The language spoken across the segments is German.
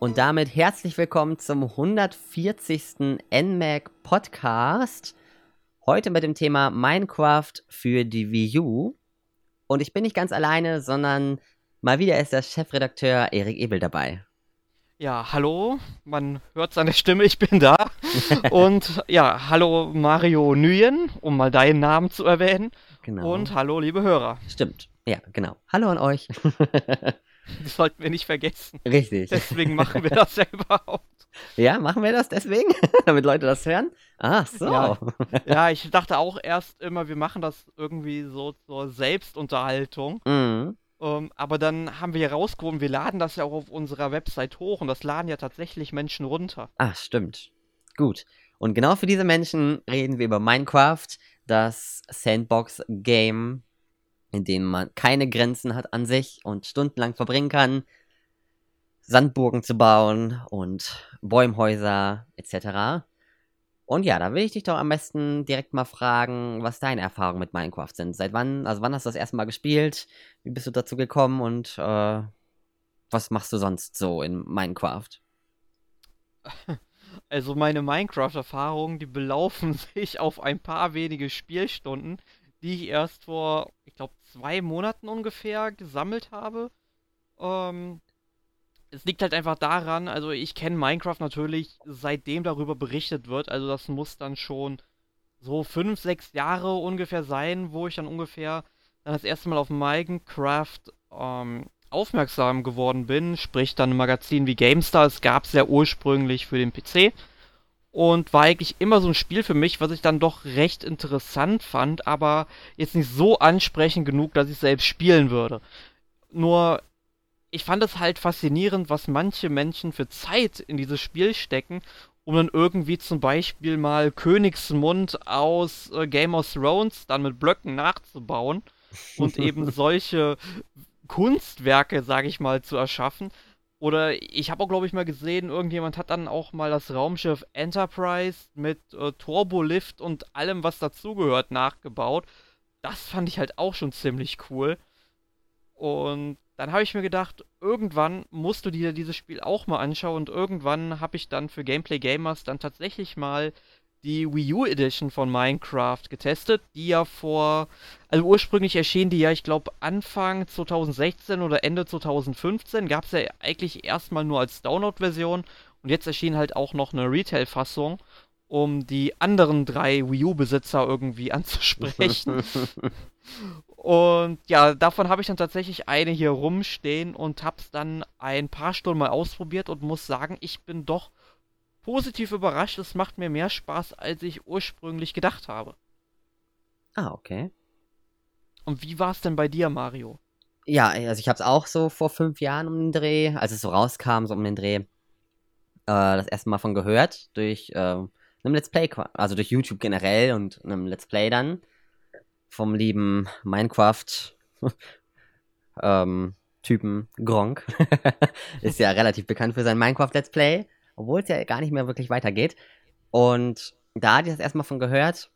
Und damit herzlich willkommen zum 140. NMAC Podcast. Heute mit dem Thema Minecraft für die Wii U. Und ich bin nicht ganz alleine, sondern mal wieder ist der Chefredakteur Erik Ebel dabei. Ja, hallo, man hört seine Stimme, ich bin da. Und ja, hallo Mario Nguyen, um mal deinen Namen zu erwähnen. Genau. Und hallo, liebe Hörer. Stimmt, ja, genau. Hallo an euch. Das sollten wir nicht vergessen. Richtig. Deswegen machen wir das ja überhaupt. Ja, machen wir das deswegen? Damit Leute das hören? Ach so. Ja, ja, ich dachte auch erst immer, wir machen das irgendwie so zur Selbstunterhaltung. Mhm. Ähm, aber dann haben wir herausgefunden, wir laden das ja auch auf unserer Website hoch und das laden ja tatsächlich Menschen runter. Ach, stimmt. Gut. Und genau für diese Menschen reden wir über Minecraft, das Sandbox-Game in dem man keine Grenzen hat an sich und stundenlang verbringen kann, Sandburgen zu bauen und Bäumhäuser etc. Und ja, da will ich dich doch am besten direkt mal fragen, was deine Erfahrungen mit Minecraft sind. Seit wann, also wann hast du das erste Mal gespielt? Wie bist du dazu gekommen und äh, was machst du sonst so in Minecraft? Also meine Minecraft-Erfahrungen, die belaufen sich auf ein paar wenige Spielstunden, die ich erst vor, ich glaube, zwei Monaten ungefähr gesammelt habe. Ähm, es liegt halt einfach daran, also ich kenne Minecraft natürlich, seitdem darüber berichtet wird. Also das muss dann schon so fünf, sechs Jahre ungefähr sein, wo ich dann ungefähr dann das erste Mal auf Minecraft ähm, aufmerksam geworden bin. Sprich dann ein Magazin wie GameStar. Es gab es ja ursprünglich für den PC und war eigentlich immer so ein Spiel für mich, was ich dann doch recht interessant fand, aber jetzt nicht so ansprechend genug, dass ich selbst spielen würde. Nur, ich fand es halt faszinierend, was manche Menschen für Zeit in dieses Spiel stecken, um dann irgendwie zum Beispiel mal Königsmund aus äh, Game of Thrones dann mit Blöcken nachzubauen und eben solche Kunstwerke, sag ich mal, zu erschaffen, oder ich habe auch, glaube ich, mal gesehen, irgendjemand hat dann auch mal das Raumschiff Enterprise mit äh, Turbolift und allem, was dazugehört, nachgebaut. Das fand ich halt auch schon ziemlich cool. Und dann habe ich mir gedacht, irgendwann musst du dir dieses Spiel auch mal anschauen. Und irgendwann habe ich dann für Gameplay Gamers dann tatsächlich mal die Wii U Edition von Minecraft getestet, die ja vor, also ursprünglich erschien die ja, ich glaube, Anfang 2016 oder Ende 2015, gab es ja eigentlich erstmal nur als Download-Version und jetzt erschien halt auch noch eine Retail-Fassung, um die anderen drei Wii U-Besitzer irgendwie anzusprechen. und ja, davon habe ich dann tatsächlich eine hier rumstehen und habe es dann ein paar Stunden mal ausprobiert und muss sagen, ich bin doch positiv überrascht. Es macht mir mehr Spaß, als ich ursprünglich gedacht habe. Ah, okay. Und wie war es denn bei dir, Mario? Ja, also ich habe es auch so vor fünf Jahren um den Dreh, als es so rauskam, so um den Dreh, äh, das erste Mal von gehört, durch äh, einem Let's Play, also durch YouTube generell und einem Let's Play dann vom lieben Minecraft ähm, Typen Gronk. ist ja relativ bekannt für sein Minecraft Let's Play obwohl es ja gar nicht mehr wirklich weitergeht. Und da hatte ich das erstmal von gehört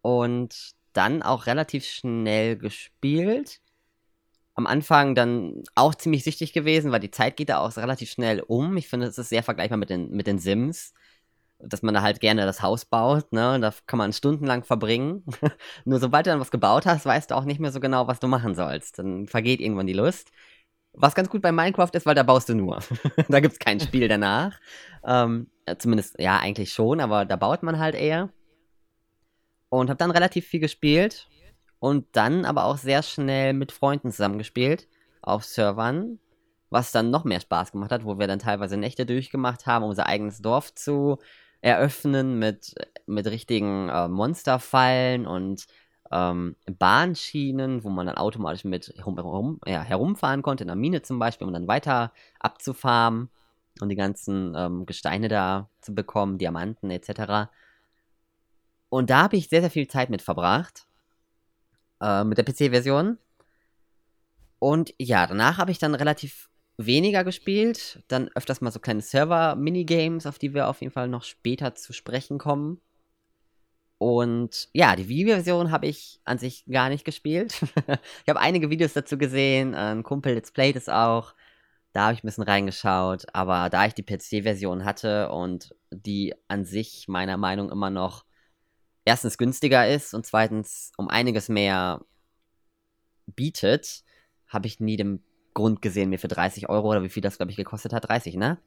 und dann auch relativ schnell gespielt. Am Anfang dann auch ziemlich süchtig gewesen, weil die Zeit geht da auch relativ schnell um. Ich finde, es ist sehr vergleichbar mit den, mit den Sims, dass man da halt gerne das Haus baut, ne? Da kann man stundenlang verbringen. Nur sobald du dann was gebaut hast, weißt du auch nicht mehr so genau, was du machen sollst. Dann vergeht irgendwann die Lust. Was ganz gut bei Minecraft ist, weil da baust du nur. da gibt es kein Spiel danach. Ähm, zumindest, ja, eigentlich schon, aber da baut man halt eher. Und habe dann relativ viel gespielt. Und dann aber auch sehr schnell mit Freunden zusammengespielt. Auf Servern. Was dann noch mehr Spaß gemacht hat, wo wir dann teilweise Nächte durchgemacht haben, unser eigenes Dorf zu eröffnen mit, mit richtigen äh, Monsterfallen und ähm, Bahnschienen, wo man dann automatisch mit herum, ja, herumfahren konnte, in der Mine zum Beispiel, um dann weiter abzufarmen und die ganzen ähm, Gesteine da zu bekommen, Diamanten etc. Und da habe ich sehr, sehr viel Zeit mit verbracht. Äh, mit der PC-Version. Und ja, danach habe ich dann relativ weniger gespielt. Dann öfters mal so kleine Server-Minigames, auf die wir auf jeden Fall noch später zu sprechen kommen. Und ja, die Videoversion habe ich an sich gar nicht gespielt. ich habe einige Videos dazu gesehen. Ein Kumpel Let's Play das auch. Da habe ich ein bisschen reingeschaut. Aber da ich die PC-Version hatte und die an sich meiner Meinung immer noch erstens günstiger ist und zweitens um einiges mehr bietet, habe ich nie den Grund gesehen, mir für 30 Euro oder wie viel das, glaube ich, gekostet hat. 30, ne?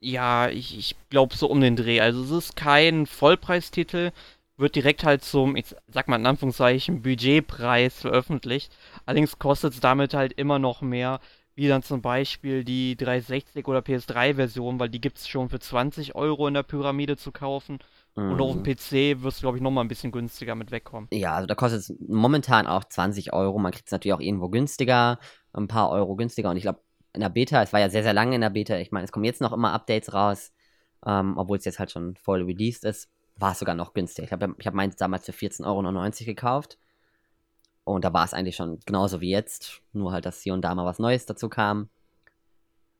Ja, ich, ich glaube so um den Dreh. Also es ist kein Vollpreistitel, wird direkt halt zum, ich sag mal in Anführungszeichen, Budgetpreis veröffentlicht. Allerdings kostet es damit halt immer noch mehr, wie dann zum Beispiel die 360 oder PS3-Version, weil die gibt es schon für 20 Euro in der Pyramide zu kaufen. Mhm. Und auf dem. PC wirst du, glaube ich, nochmal ein bisschen günstiger mit wegkommen. Ja, also da kostet es momentan auch 20 Euro. Man kriegt es natürlich auch irgendwo günstiger, ein paar Euro günstiger. Und ich glaube, in der Beta, es war ja sehr, sehr lange in der Beta. Ich meine, es kommen jetzt noch immer Updates raus, ähm, obwohl es jetzt halt schon voll released ist. War es sogar noch günstiger. Ich habe ich hab meins damals für 14,99 Euro gekauft. Und da war es eigentlich schon genauso wie jetzt. Nur halt, dass hier und da mal was Neues dazu kam.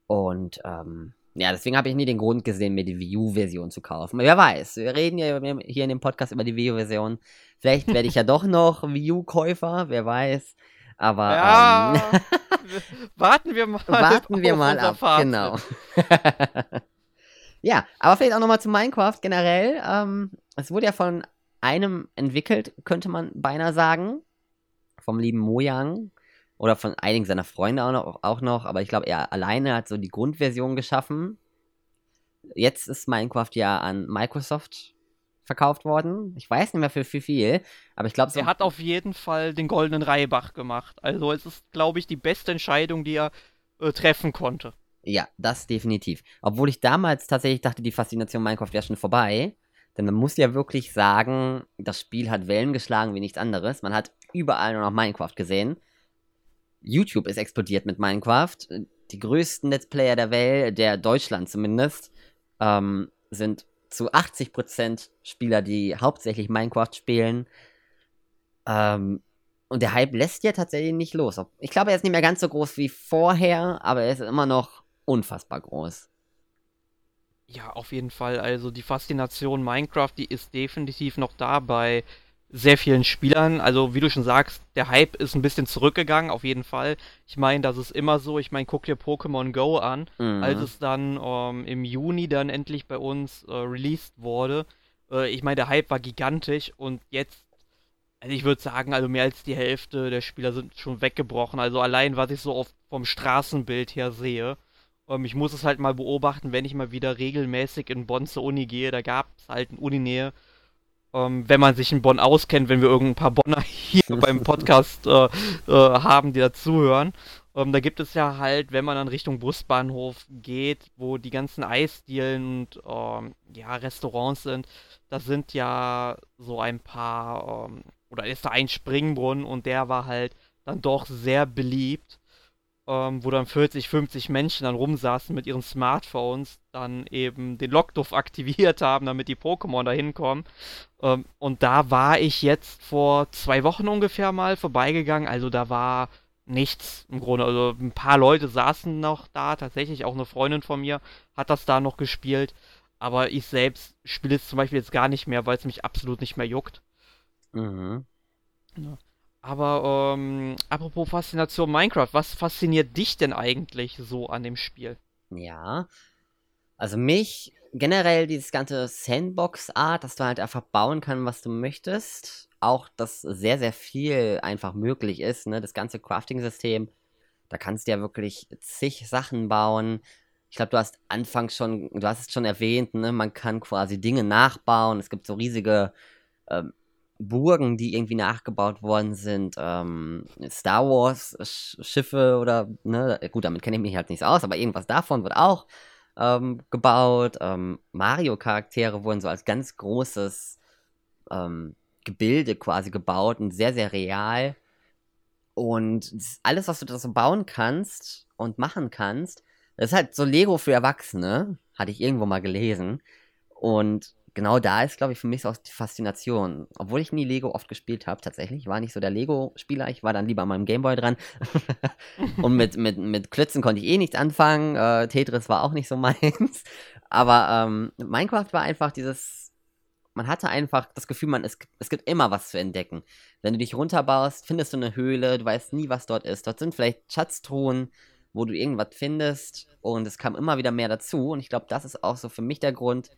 Und ähm, ja, deswegen habe ich nie den Grund gesehen, mir die Wii U-Version zu kaufen. Wer weiß, wir reden ja hier in dem Podcast über die Wii U-Version. Vielleicht werde ich ja doch noch Wii U-Käufer, wer weiß. Aber ja, ähm, warten wir mal. Warten wir mal ab, Fazit. genau. ja, aber vielleicht auch nochmal zu Minecraft generell. Ähm, es wurde ja von einem entwickelt, könnte man beinahe sagen. Vom lieben Mojang. Oder von einigen seiner Freunde auch noch, auch noch. Aber ich glaube, er alleine hat so die Grundversion geschaffen. Jetzt ist Minecraft ja an Microsoft verkauft worden. Ich weiß nicht mehr für, für viel, aber ich glaube, so er hat auf jeden Fall den goldenen Reibach gemacht. Also es ist, glaube ich, die beste Entscheidung, die er äh, treffen konnte. Ja, das definitiv. Obwohl ich damals tatsächlich dachte, die Faszination Minecraft wäre schon vorbei. Denn man muss ja wirklich sagen, das Spiel hat Wellen geschlagen wie nichts anderes. Man hat überall nur noch Minecraft gesehen. YouTube ist explodiert mit Minecraft. Die größten Let's Player der Welt, der Deutschland zumindest, ähm, sind zu 80% Spieler, die hauptsächlich Minecraft spielen. Ähm, und der Hype lässt ja tatsächlich nicht los. Ich glaube, er ist nicht mehr ganz so groß wie vorher, aber er ist immer noch unfassbar groß. Ja, auf jeden Fall. Also die Faszination Minecraft, die ist definitiv noch da bei sehr vielen Spielern. Also wie du schon sagst, der Hype ist ein bisschen zurückgegangen, auf jeden Fall. Ich meine, das ist immer so. Ich meine, guck dir Pokémon Go an, mhm. als es dann ähm, im Juni dann endlich bei uns äh, released wurde. Äh, ich meine, der Hype war gigantisch und jetzt, also ich würde sagen, also mehr als die Hälfte der Spieler sind schon weggebrochen. Also allein, was ich so oft vom Straßenbild her sehe. Ähm, ich muss es halt mal beobachten, wenn ich mal wieder regelmäßig in Bonn zur Uni gehe. Da gab es halt in Uninähe ähm, wenn man sich in Bonn auskennt, wenn wir irgendein paar Bonner hier beim Podcast äh, äh, haben, die dazuhören. Ähm, da gibt es ja halt, wenn man dann Richtung Busbahnhof geht, wo die ganzen Eisdielen und ähm, ja, Restaurants sind, da sind ja so ein paar, ähm, oder ist da ein Springbrunnen und der war halt dann doch sehr beliebt ähm, wo dann 40, 50 Menschen dann rumsaßen mit ihren Smartphones, dann eben den Lockduft aktiviert haben, damit die Pokémon da hinkommen. Ähm, und da war ich jetzt vor zwei Wochen ungefähr mal vorbeigegangen, also da war nichts im Grunde. Also ein paar Leute saßen noch da, tatsächlich auch eine Freundin von mir hat das da noch gespielt. Aber ich selbst spiele es zum Beispiel jetzt gar nicht mehr, weil es mich absolut nicht mehr juckt. Mhm. Ja. Aber ähm, apropos Faszination Minecraft, was fasziniert dich denn eigentlich so an dem Spiel? Ja, also mich generell dieses ganze Sandbox-Art, dass du halt einfach bauen kannst, was du möchtest. Auch, dass sehr, sehr viel einfach möglich ist, ne? Das ganze Crafting-System, da kannst du ja wirklich zig Sachen bauen. Ich glaube, du hast anfangs schon, du hast es schon erwähnt, ne? Man kann quasi Dinge nachbauen. Es gibt so riesige ähm, Burgen, die irgendwie nachgebaut worden sind, ähm, Star Wars Schiffe oder, ne, gut, damit kenne ich mich halt nicht aus, aber irgendwas davon wird auch ähm, gebaut. Ähm, Mario-Charaktere wurden so als ganz großes ähm, Gebilde quasi gebaut und sehr, sehr real. Und alles, was du da so bauen kannst und machen kannst, das ist halt so Lego für Erwachsene, hatte ich irgendwo mal gelesen. Und genau da ist, glaube ich, für mich auch die Faszination. Obwohl ich nie Lego oft gespielt habe, tatsächlich. Ich war nicht so der Lego-Spieler. Ich war dann lieber an meinem Gameboy dran. und mit, mit, mit Klötzen konnte ich eh nichts anfangen. Äh, Tetris war auch nicht so meins. Aber ähm, Minecraft war einfach dieses. Man hatte einfach das Gefühl, man, es, es gibt immer was zu entdecken. Wenn du dich runterbaust, findest du eine Höhle, du weißt nie, was dort ist. Dort sind vielleicht Schatztruhen, wo du irgendwas findest. Und es kam immer wieder mehr dazu. Und ich glaube, das ist auch so für mich der Grund,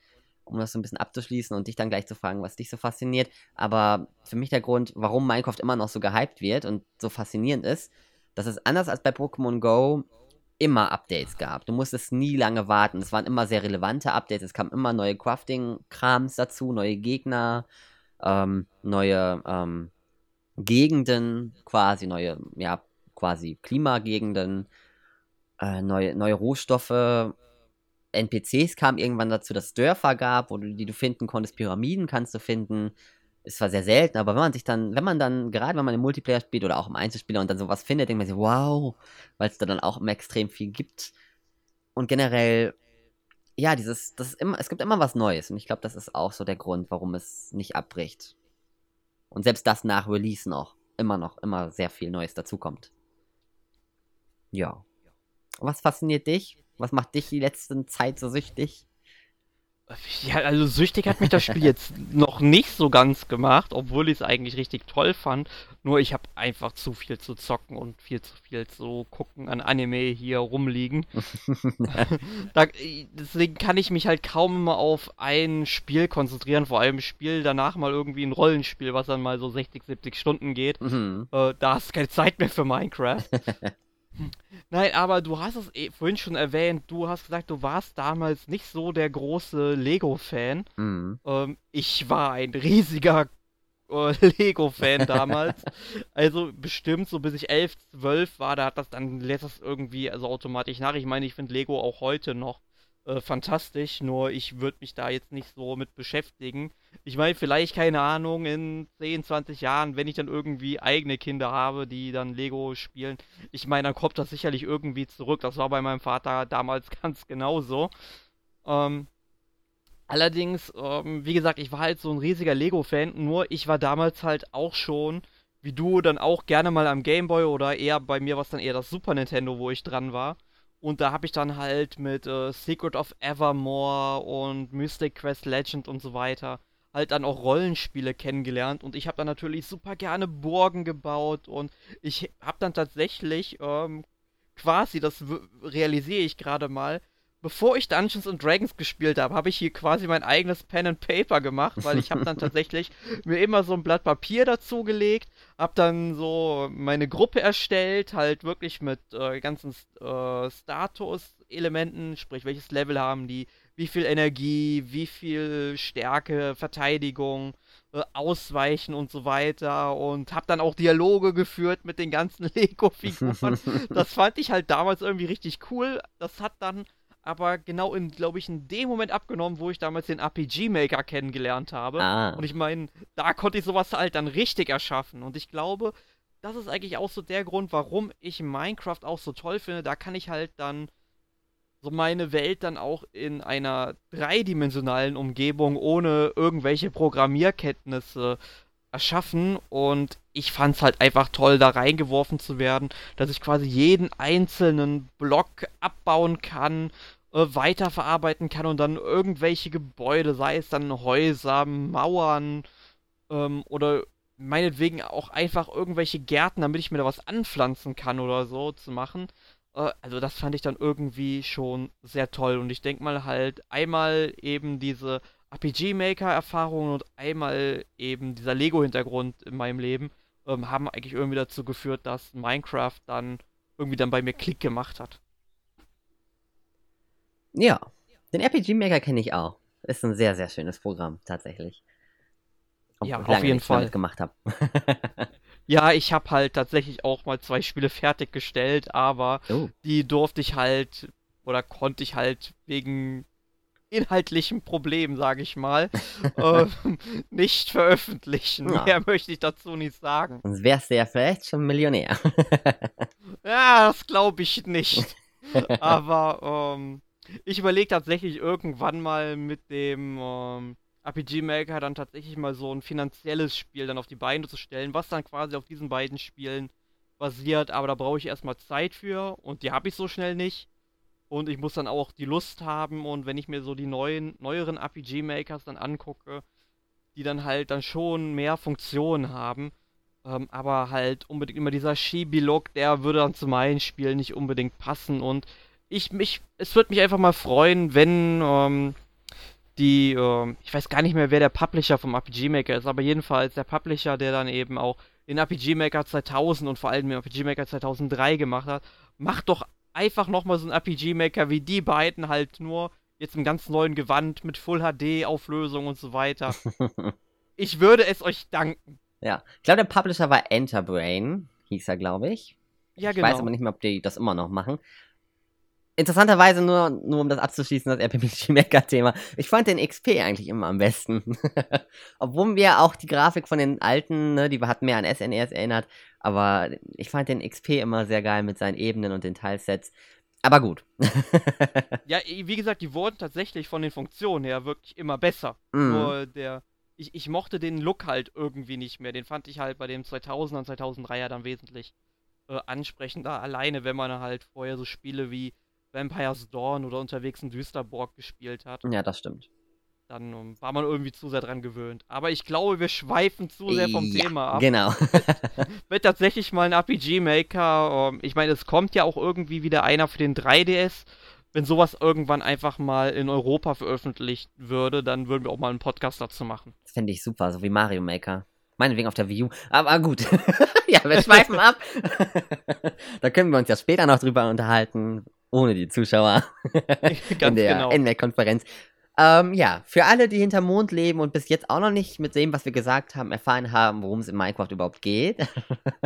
um das so ein bisschen abzuschließen und dich dann gleich zu fragen, was dich so fasziniert. Aber für mich der Grund, warum Minecraft immer noch so gehypt wird und so faszinierend ist, dass es anders als bei Pokémon Go immer Updates gab. Du musstest nie lange warten. Es waren immer sehr relevante Updates. Es kamen immer neue Crafting-Krams dazu, neue Gegner, ähm, neue ähm, Gegenden, quasi neue, ja, quasi Klimagegenden, äh, neue, neue Rohstoffe NPCs kamen irgendwann dazu, dass es Dörfer gab, wo du, die du finden konntest, Pyramiden kannst du finden. Es war sehr selten, aber wenn man sich dann, wenn man dann, gerade wenn man im Multiplayer spielt oder auch im Einzelspieler und dann sowas findet, denkt man sich, wow, weil es da dann auch extrem viel gibt. Und generell, ja, dieses, das ist immer, es gibt immer was Neues und ich glaube, das ist auch so der Grund, warum es nicht abbricht. Und selbst das nach Release noch, immer noch, immer sehr viel Neues dazukommt. Ja. Was fasziniert dich? Was macht dich die letzte Zeit so süchtig? Ja, also süchtig hat mich das Spiel jetzt noch nicht so ganz gemacht, obwohl ich es eigentlich richtig toll fand. Nur ich habe einfach zu viel zu zocken und viel zu viel zu gucken an Anime hier rumliegen. da, deswegen kann ich mich halt kaum immer auf ein Spiel konzentrieren, vor allem Spiel danach mal irgendwie ein Rollenspiel, was dann mal so 60, 70 Stunden geht. Mhm. Äh, da hast du keine Zeit mehr für Minecraft. Nein, aber du hast es eh vorhin schon erwähnt, du hast gesagt, du warst damals nicht so der große Lego-Fan. Mhm. Ähm, ich war ein riesiger äh, Lego-Fan damals. also bestimmt so bis ich 11, 12 war, da hat das dann lässt das irgendwie also automatisch nach. Ich meine, ich finde Lego auch heute noch äh, fantastisch, nur ich würde mich da jetzt nicht so mit beschäftigen. Ich meine, vielleicht, keine Ahnung, in 10, 20 Jahren, wenn ich dann irgendwie eigene Kinder habe, die dann Lego spielen, ich meine, dann kommt das sicherlich irgendwie zurück. Das war bei meinem Vater damals ganz genauso. Ähm, allerdings, ähm, wie gesagt, ich war halt so ein riesiger Lego-Fan, nur ich war damals halt auch schon wie du dann auch gerne mal am Gameboy oder eher bei mir war es dann eher das Super Nintendo, wo ich dran war. Und da habe ich dann halt mit äh, Secret of Evermore und Mystic Quest Legend und so weiter halt dann auch Rollenspiele kennengelernt. Und ich habe dann natürlich super gerne Burgen gebaut. Und ich habe dann tatsächlich ähm, quasi, das realisiere ich gerade mal, bevor ich Dungeons and Dragons gespielt habe, habe ich hier quasi mein eigenes Pen and Paper gemacht, weil ich habe dann tatsächlich mir immer so ein Blatt Papier dazugelegt, habe dann so meine Gruppe erstellt, halt wirklich mit äh, ganzen äh, Status-Elementen, sprich welches Level haben die, wie viel Energie, wie viel Stärke, Verteidigung, äh, Ausweichen und so weiter und habe dann auch Dialoge geführt mit den ganzen Lego-Figuren. das fand ich halt damals irgendwie richtig cool. Das hat dann aber genau in, glaube ich, in dem Moment abgenommen, wo ich damals den RPG-Maker kennengelernt habe. Ah. Und ich meine, da konnte ich sowas halt dann richtig erschaffen. Und ich glaube, das ist eigentlich auch so der Grund, warum ich Minecraft auch so toll finde. Da kann ich halt dann so meine Welt dann auch in einer dreidimensionalen Umgebung ohne irgendwelche Programmierkenntnisse erschaffen und ich fand es halt einfach toll, da reingeworfen zu werden, dass ich quasi jeden einzelnen Block abbauen kann, weiterverarbeiten kann und dann irgendwelche Gebäude, sei es dann Häuser, Mauern ähm, oder meinetwegen auch einfach irgendwelche Gärten, damit ich mir da was anpflanzen kann oder so zu machen. Äh, also das fand ich dann irgendwie schon sehr toll und ich denke mal halt einmal eben diese RPG-Maker-Erfahrungen und einmal eben dieser Lego-Hintergrund in meinem Leben ähm, haben eigentlich irgendwie dazu geführt, dass Minecraft dann irgendwie dann bei mir Klick gemacht hat. Ja, den RPG-Maker kenne ich auch. Ist ein sehr, sehr schönes Programm, tatsächlich. Ob ja, auf jeden Fall. gemacht habe. ja, ich habe halt tatsächlich auch mal zwei Spiele fertiggestellt, aber oh. die durfte ich halt oder konnte ich halt wegen inhaltlichen Problem, sage ich mal, äh, nicht veröffentlichen. Ja. Mehr möchte ich dazu nicht sagen. Sonst wärst du ja vielleicht schon Millionär. ja, das glaube ich nicht. Aber ähm, ich überlege tatsächlich irgendwann mal mit dem ähm, RPG Maker dann tatsächlich mal so ein finanzielles Spiel dann auf die Beine zu stellen, was dann quasi auf diesen beiden Spielen basiert, aber da brauche ich erstmal Zeit für und die habe ich so schnell nicht. Und ich muss dann auch die Lust haben und wenn ich mir so die neuen, neueren RPG-Makers dann angucke, die dann halt dann schon mehr Funktionen haben, ähm, aber halt unbedingt immer dieser Shibi-Look, der würde dann zu meinen Spielen nicht unbedingt passen und ich mich, es würde mich einfach mal freuen, wenn ähm, die, äh, ich weiß gar nicht mehr, wer der Publisher vom RPG Maker ist, aber jedenfalls der Publisher, der dann eben auch den RPG Maker 2000 und vor allem den RPG Maker 2003 gemacht hat, macht doch einfach nochmal so ein RPG Maker wie die beiden halt nur jetzt im ganz neuen Gewand mit Full HD Auflösung und so weiter. ich würde es euch danken. Ja, ich glaube, der Publisher war Enterbrain, hieß er, glaube ich. Ja, ich genau. weiß aber nicht mehr, ob die das immer noch machen. Interessanterweise nur, nur um das abzuschließen, das RPG Maker Thema. Ich fand den XP eigentlich immer am besten. Obwohl mir auch die Grafik von den alten, ne, die hat mehr an SNES erinnert, aber ich fand den XP immer sehr geil mit seinen Ebenen und den Teilsets. Aber gut. ja, wie gesagt, die wurden tatsächlich von den Funktionen her wirklich immer besser. Mm. Nur der, ich, ich mochte den Look halt irgendwie nicht mehr. Den fand ich halt bei dem 2000er und 2003er dann wesentlich äh, ansprechender. Alleine, wenn man halt vorher so Spiele wie Vampire's Dawn oder unterwegs in Düsterborg gespielt hat. Ja, das stimmt. Dann um, war man irgendwie zu sehr dran gewöhnt. Aber ich glaube, wir schweifen zu sehr vom ja, Thema ab. Genau. Wird tatsächlich mal ein RPG-Maker. Um, ich meine, es kommt ja auch irgendwie wieder einer für den 3DS. Wenn sowas irgendwann einfach mal in Europa veröffentlicht würde, dann würden wir auch mal einen Podcast dazu machen. Das fände ich super, so wie Mario Maker. Meinetwegen auf der Wii U. Aber gut. ja, wir schweifen ab. da können wir uns ja später noch drüber unterhalten, ohne die Zuschauer in der genau. NMAC-Konferenz. Ähm, ja, für alle, die hinterm Mond leben und bis jetzt auch noch nicht mit dem, was wir gesagt haben, erfahren haben, worum es in Minecraft überhaupt geht,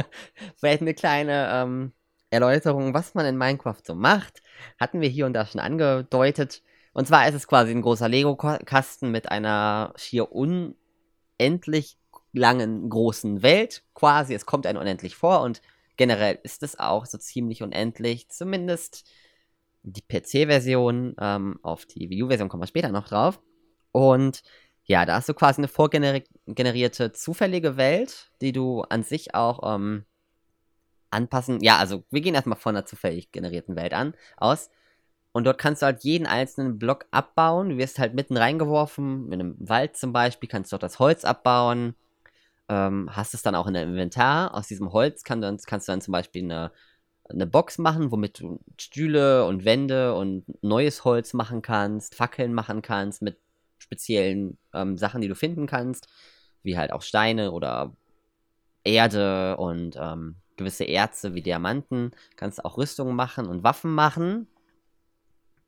vielleicht eine kleine ähm, Erläuterung, was man in Minecraft so macht, hatten wir hier und da schon angedeutet. Und zwar ist es quasi ein großer Lego-Kasten mit einer schier unendlich langen großen Welt, quasi. Es kommt einem unendlich vor und generell ist es auch so ziemlich unendlich, zumindest die PC-Version, ähm, auf die Wii U-Version kommen wir später noch drauf. Und ja, da hast du quasi eine vorgenerierte zufällige Welt, die du an sich auch ähm, anpassen. Ja, also wir gehen erstmal von einer zufällig generierten Welt an aus. Und dort kannst du halt jeden einzelnen Block abbauen. Du wirst halt mitten reingeworfen, in einem Wald zum Beispiel, kannst du dort das Holz abbauen. Ähm, hast es dann auch in deinem Inventar. Aus diesem Holz kann kannst du dann zum Beispiel eine, eine Box machen, womit du Stühle und Wände und neues Holz machen kannst, Fackeln machen kannst mit speziellen ähm, Sachen, die du finden kannst, wie halt auch Steine oder Erde und ähm, gewisse Erze wie Diamanten. Kannst auch Rüstungen machen und Waffen machen,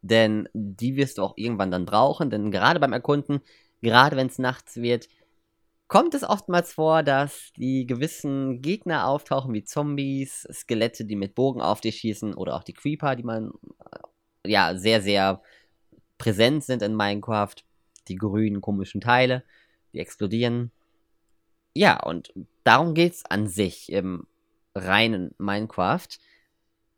denn die wirst du auch irgendwann dann brauchen, denn gerade beim Erkunden, gerade wenn es nachts wird, kommt es oftmals vor, dass die gewissen Gegner auftauchen, wie Zombies, Skelette, die mit Bogen auf dich schießen oder auch die Creeper, die man äh, ja sehr, sehr präsent sind in Minecraft. Die grünen komischen Teile, die explodieren. Ja, und darum geht es an sich im reinen Minecraft.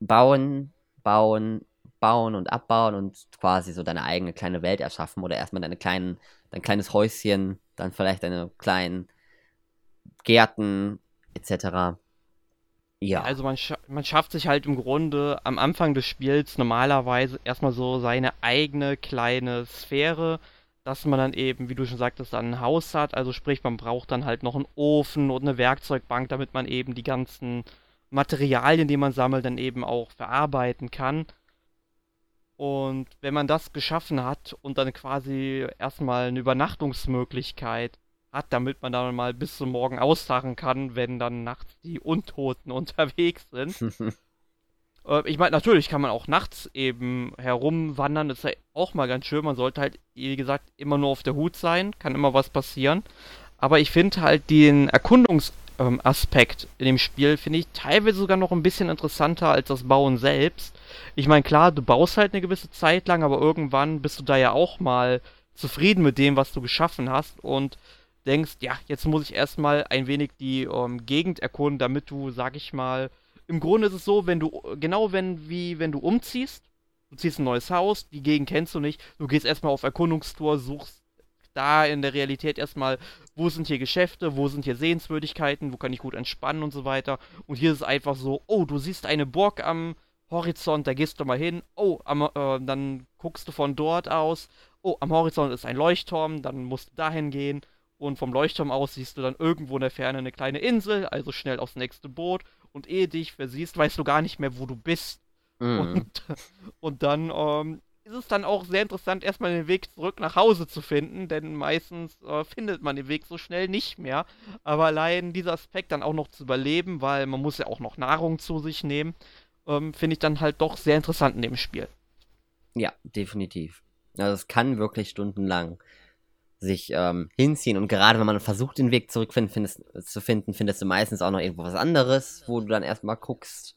Bauen, bauen, bauen und abbauen und quasi so deine eigene kleine Welt erschaffen oder erstmal deine kleinen, dein kleines Häuschen, dann vielleicht deine kleinen Gärten etc. Ja. Also man, scha man schafft sich halt im Grunde am Anfang des Spiels normalerweise erstmal so seine eigene kleine Sphäre, dass man dann eben, wie du schon sagtest, dann ein Haus hat. Also sprich, man braucht dann halt noch einen Ofen und eine Werkzeugbank, damit man eben die ganzen Materialien, die man sammelt, dann eben auch verarbeiten kann. Und wenn man das geschaffen hat und dann quasi erstmal eine Übernachtungsmöglichkeit hat, damit man dann mal bis zum Morgen ausharren kann, wenn dann nachts die Untoten unterwegs sind. äh, ich meine, natürlich kann man auch nachts eben herumwandern, das ist ja auch mal ganz schön. Man sollte halt, wie gesagt, immer nur auf der Hut sein, kann immer was passieren. Aber ich finde halt den Erkundungsaspekt ähm, in dem Spiel, finde ich teilweise sogar noch ein bisschen interessanter als das Bauen selbst. Ich meine, klar, du baust halt eine gewisse Zeit lang, aber irgendwann bist du da ja auch mal zufrieden mit dem, was du geschaffen hast und denkst, ja, jetzt muss ich erstmal ein wenig die ähm, Gegend erkunden, damit du, sag ich mal, im Grunde ist es so, wenn du, genau wenn, wie wenn du umziehst, du ziehst ein neues Haus, die Gegend kennst du nicht, du gehst erstmal auf Erkundungstour, suchst da in der Realität erstmal, wo sind hier Geschäfte, wo sind hier Sehenswürdigkeiten, wo kann ich gut entspannen und so weiter. Und hier ist es einfach so, oh, du siehst eine Burg am Horizont, da gehst du mal hin. Oh, am, äh, dann guckst du von dort aus. Oh, am Horizont ist ein Leuchtturm, dann musst du dahin gehen. Und vom Leuchtturm aus siehst du dann irgendwo in der Ferne eine kleine Insel, also schnell aufs nächste Boot. Und ehe dich versiehst, weißt du gar nicht mehr, wo du bist. Mm. Und, und dann ähm, ist es dann auch sehr interessant, erstmal den Weg zurück nach Hause zu finden, denn meistens äh, findet man den Weg so schnell nicht mehr. Aber allein dieser Aspekt dann auch noch zu überleben, weil man muss ja auch noch Nahrung zu sich nehmen, ähm, finde ich dann halt doch sehr interessant in dem Spiel. Ja, definitiv. Also es kann wirklich stundenlang sich ähm, hinziehen und gerade wenn man versucht, den Weg zurück findest, zu finden, findest du meistens auch noch irgendwo was anderes, wo du dann erstmal guckst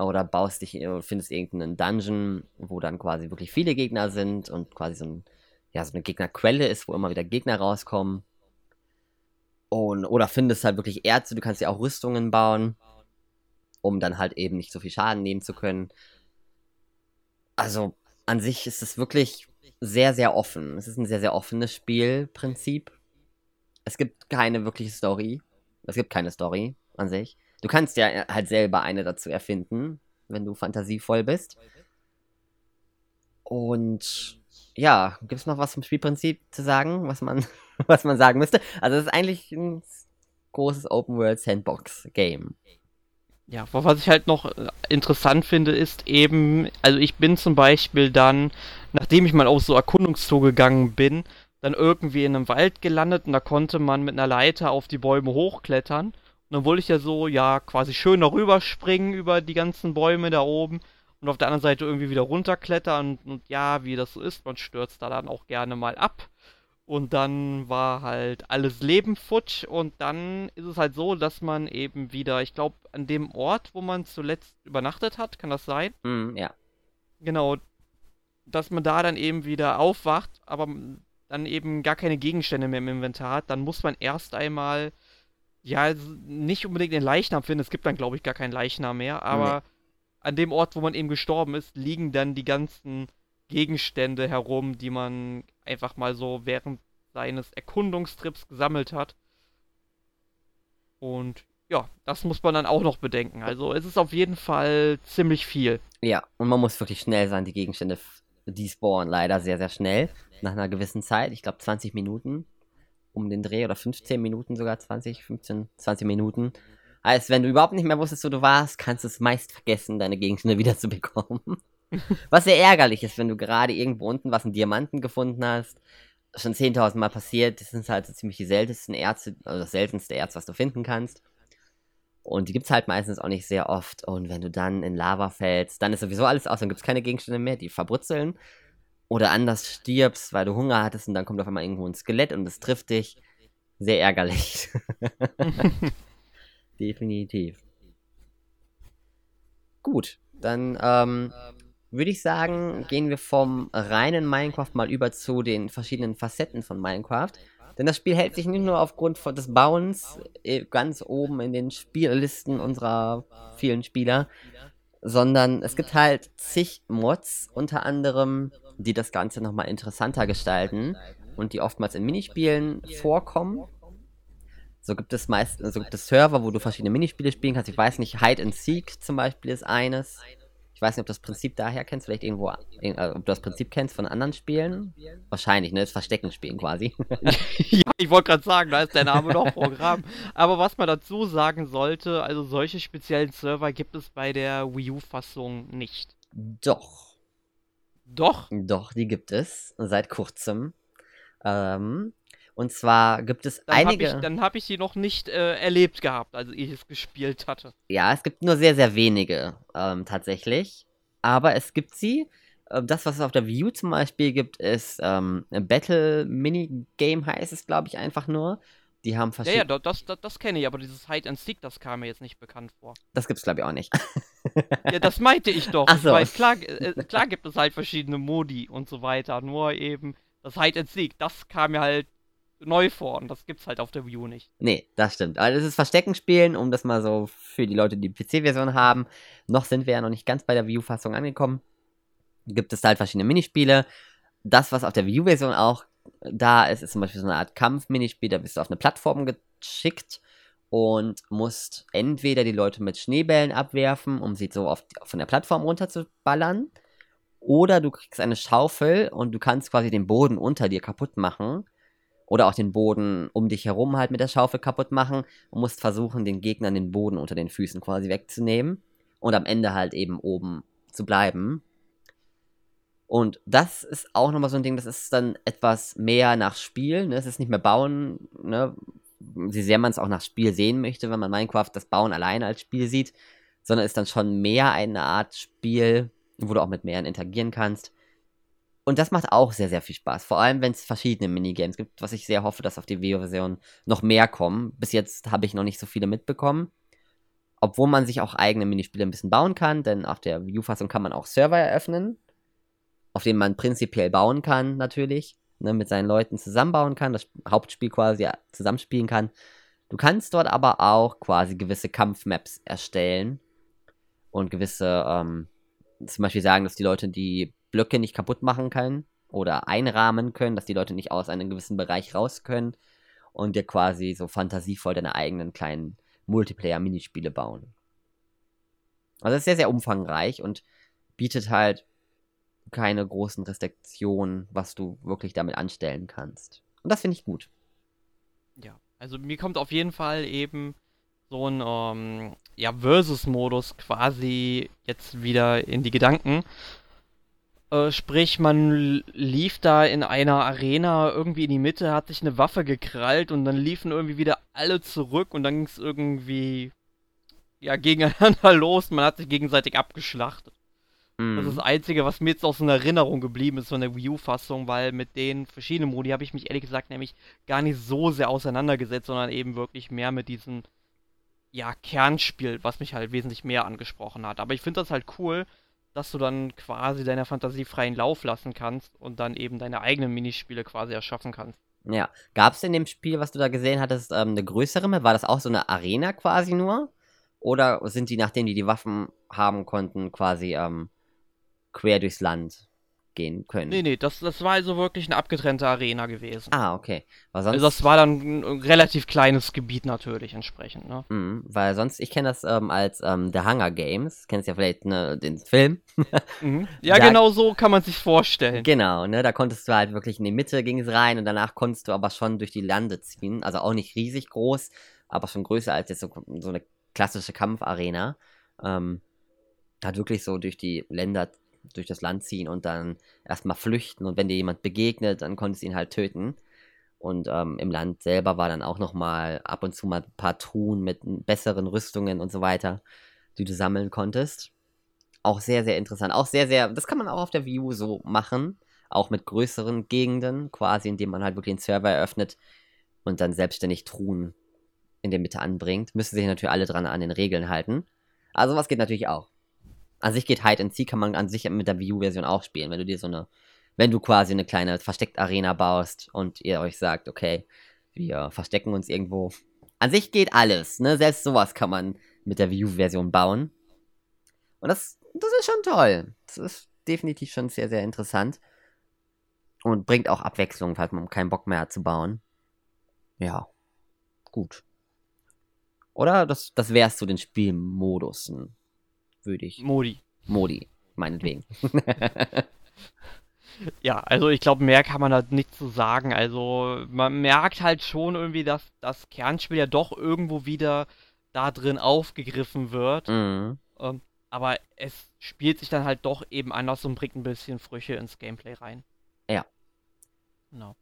oder baust dich, findest irgendeinen Dungeon, wo dann quasi wirklich viele Gegner sind und quasi so, ein, ja, so eine Gegnerquelle ist, wo immer wieder Gegner rauskommen. Und, oder findest halt wirklich Erze, du kannst ja auch Rüstungen bauen, um dann halt eben nicht so viel Schaden nehmen zu können. Also an sich ist es wirklich sehr, sehr offen. Es ist ein sehr, sehr offenes Spielprinzip. Es gibt keine wirkliche Story. Es gibt keine Story an sich. Du kannst ja halt selber eine dazu erfinden, wenn du fantasievoll bist. Und ja, gibt es noch was zum Spielprinzip zu sagen, was man, was man sagen müsste? Also es ist eigentlich ein großes Open World Sandbox Game. Ja, was ich halt noch äh, interessant finde, ist eben, also ich bin zum Beispiel dann, nachdem ich mal auf so Erkundungszoo gegangen bin, dann irgendwie in einem Wald gelandet und da konnte man mit einer Leiter auf die Bäume hochklettern. Und dann wollte ich ja so, ja, quasi schön darüber springen über die ganzen Bäume da oben und auf der anderen Seite irgendwie wieder runterklettern und, und ja, wie das so ist, man stürzt da dann auch gerne mal ab. Und dann war halt alles Leben futsch und dann ist es halt so, dass man eben wieder, ich glaube, an dem Ort, wo man zuletzt übernachtet hat, kann das sein? Mm, ja. Genau, dass man da dann eben wieder aufwacht, aber dann eben gar keine Gegenstände mehr im Inventar hat, dann muss man erst einmal, ja, nicht unbedingt den Leichnam finden, es gibt dann, glaube ich, gar keinen Leichnam mehr, aber nee. an dem Ort, wo man eben gestorben ist, liegen dann die ganzen Gegenstände herum, die man einfach mal so während seines Erkundungstrips gesammelt hat. Und ja, das muss man dann auch noch bedenken. Also es ist auf jeden Fall ziemlich viel. Ja, und man muss wirklich schnell sein. Die Gegenstände, die spawnen leider sehr, sehr schnell. Nach einer gewissen Zeit. Ich glaube 20 Minuten um den Dreh oder 15 Minuten sogar. 20, 15, 20 Minuten. Als wenn du überhaupt nicht mehr wusstest, wo du warst, kannst du es meist vergessen, deine Gegenstände wiederzubekommen. Was sehr ärgerlich ist, wenn du gerade irgendwo unten was in Diamanten gefunden hast. Schon 10.000 Mal passiert. Das sind halt so ziemlich die seltensten Ärzte, also das seltenste Erz, was du finden kannst. Und die gibt es halt meistens auch nicht sehr oft. Und wenn du dann in Lava fällst, dann ist sowieso alles aus, dann gibt es keine Gegenstände mehr, die verbrutzeln. Oder anders stirbst, weil du Hunger hattest und dann kommt auf einmal irgendwo ein Skelett und es trifft dich. Sehr ärgerlich. Definitiv. Gut, dann ähm, würde ich sagen, gehen wir vom reinen Minecraft mal über zu den verschiedenen Facetten von Minecraft. Denn das Spiel hält sich nicht nur aufgrund des Bauens äh, ganz oben in den Spiellisten unserer vielen Spieler, sondern es gibt halt zig Mods, unter anderem, die das Ganze nochmal interessanter gestalten und die oftmals in Minispielen vorkommen. So gibt es meist, so gibt es Server, wo du verschiedene Minispiele spielen kannst. Ich weiß nicht, Hide and Seek zum Beispiel ist eines. Ich weiß nicht, ob du das Prinzip daher kennst, vielleicht irgendwo, äh, ob du das Prinzip kennst von anderen Spielen. Wahrscheinlich, ne? Das Verstecken spielen quasi. ja, ich wollte gerade sagen, da ist der Name doch Programm. Aber was man dazu sagen sollte, also solche speziellen Server gibt es bei der Wii U-Fassung nicht. Doch. Doch? Doch, die gibt es. Seit kurzem. Ähm, und zwar gibt es dann einige. Hab ich, dann habe ich sie noch nicht äh, erlebt gehabt, als ich es gespielt hatte. Ja, es gibt nur sehr, sehr wenige ähm, tatsächlich. Aber es gibt sie. Äh, das, was es auf der View zum Beispiel gibt, ist ähm, ein Battle Minigame, heißt es, glaube ich, einfach nur. Die haben verschiedene. Ja, ja, das, das, das kenne ich, aber dieses Hide and Seek, das kam mir jetzt nicht bekannt vor. Das gibt's, glaube ich, auch nicht. ja, das meinte ich doch. Ach so. Weil klar, äh, klar gibt es halt verschiedene Modi und so weiter. Nur eben das Hide and Seek, das kam mir halt neu vor und das gibt's halt auf der Wii U nicht. Nee, das stimmt. Also es ist Verstecken spielen, um das mal so für die Leute, die PC-Version haben. Noch sind wir ja noch nicht ganz bei der Wii U-Fassung angekommen. Gibt es halt verschiedene Minispiele. Das, was auf der Wii U-Version auch da ist es zum Beispiel so eine Art Kampf-Minispiel, da bist du auf eine Plattform geschickt und musst entweder die Leute mit Schneebällen abwerfen, um sie so auf, von der Plattform runterzuballern, oder du kriegst eine Schaufel und du kannst quasi den Boden unter dir kaputt machen. Oder auch den Boden um dich herum halt mit der Schaufel kaputt machen und musst versuchen, den Gegnern den Boden unter den Füßen quasi wegzunehmen. Und am Ende halt eben oben zu bleiben. Und das ist auch nochmal so ein Ding, das ist dann etwas mehr nach Spiel. Ne? Es ist nicht mehr Bauen, ne? wie sehr man es auch nach Spiel sehen möchte, wenn man Minecraft das Bauen alleine als Spiel sieht, sondern ist dann schon mehr eine Art Spiel, wo du auch mit mehreren interagieren kannst. Und das macht auch sehr, sehr viel Spaß. Vor allem, wenn es verschiedene Minigames gibt, was ich sehr hoffe, dass auf die WoW-Version noch mehr kommen. Bis jetzt habe ich noch nicht so viele mitbekommen. Obwohl man sich auch eigene Minispiele ein bisschen bauen kann, denn auf der View-Fassung kann man auch Server eröffnen, auf denen man prinzipiell bauen kann, natürlich. Ne, mit seinen Leuten zusammenbauen kann, das Hauptspiel quasi zusammenspielen kann. Du kannst dort aber auch quasi gewisse Kampfmaps erstellen und gewisse ähm, zum Beispiel sagen, dass die Leute die Blöcke nicht kaputt machen können oder einrahmen können, dass die Leute nicht aus einem gewissen Bereich raus können und dir quasi so fantasievoll deine eigenen kleinen Multiplayer-Minispiele bauen. Also es ist sehr, sehr umfangreich und bietet halt keine großen Restriktionen, was du wirklich damit anstellen kannst. Und das finde ich gut. Ja, also mir kommt auf jeden Fall eben so ein ähm, ja, Versus-Modus quasi jetzt wieder in die Gedanken. Äh, sprich, man lief da in einer Arena irgendwie in die Mitte, hat sich eine Waffe gekrallt und dann liefen irgendwie wieder alle zurück und dann ging es irgendwie ja gegeneinander los. Man hat sich gegenseitig abgeschlachtet. Mm. Das ist das Einzige, was mir jetzt aus einer Erinnerung geblieben ist von der Wii U-Fassung, weil mit den verschiedenen Modi habe ich mich ehrlich gesagt nämlich gar nicht so sehr auseinandergesetzt, sondern eben wirklich mehr mit diesen ja, Kernspiel, was mich halt wesentlich mehr angesprochen hat. Aber ich finde das halt cool, dass du dann quasi deiner Fantasie freien Lauf lassen kannst und dann eben deine eigenen Minispiele quasi erschaffen kannst. Ja, gab es in dem Spiel, was du da gesehen hattest, ähm, eine größere Map? War das auch so eine Arena quasi nur? Oder sind die, nachdem die die Waffen haben konnten, quasi ähm, quer durchs Land? gehen können. Nee, nee, das, das war also wirklich eine abgetrennte Arena gewesen. Ah, okay. Weil sonst, also das war dann ein relativ kleines Gebiet natürlich entsprechend, ne? Mhm, weil sonst, ich kenne das ähm, als ähm, The Hunger Games, kennst ja vielleicht ne, den Film. mhm. Ja, da, genau so kann man sich vorstellen. Genau, ne, da konntest du halt wirklich in die Mitte ging es rein und danach konntest du aber schon durch die Lande ziehen, also auch nicht riesig groß, aber schon größer als jetzt so, so eine klassische Kampfarena. Ähm, hat wirklich so durch die Länder durch das Land ziehen und dann erstmal flüchten und wenn dir jemand begegnet, dann konntest du ihn halt töten. Und ähm, im Land selber war dann auch nochmal ab und zu mal ein paar Truhen mit besseren Rüstungen und so weiter, die du sammeln konntest. Auch sehr, sehr interessant. Auch sehr, sehr, das kann man auch auf der View so machen. Auch mit größeren Gegenden, quasi, indem man halt wirklich einen Server eröffnet und dann selbstständig Truhen in der Mitte anbringt. Müssen sich natürlich alle dran an den Regeln halten. Also was geht natürlich auch. An sich geht Hide and Seek kann man an sich mit der Wii U-Version auch spielen, wenn du dir so eine, wenn du quasi eine kleine Versteckt-Arena baust und ihr euch sagt, okay, wir verstecken uns irgendwo. An sich geht alles, ne? Selbst sowas kann man mit der Wii U-Version bauen. Und das, das ist schon toll. Das ist definitiv schon sehr, sehr interessant. Und bringt auch Abwechslung, falls man keinen Bock mehr hat zu bauen. Ja. Gut. Oder das, das wär's zu den Spielmodusen würde ich. Modi. Modi, meinetwegen. ja, also ich glaube, mehr kann man da nicht zu sagen. Also man merkt halt schon irgendwie, dass das Kernspiel ja doch irgendwo wieder da drin aufgegriffen wird. Mhm. Ähm, aber es spielt sich dann halt doch eben anders und bringt ein bisschen Früche ins Gameplay rein. Ja. Genau.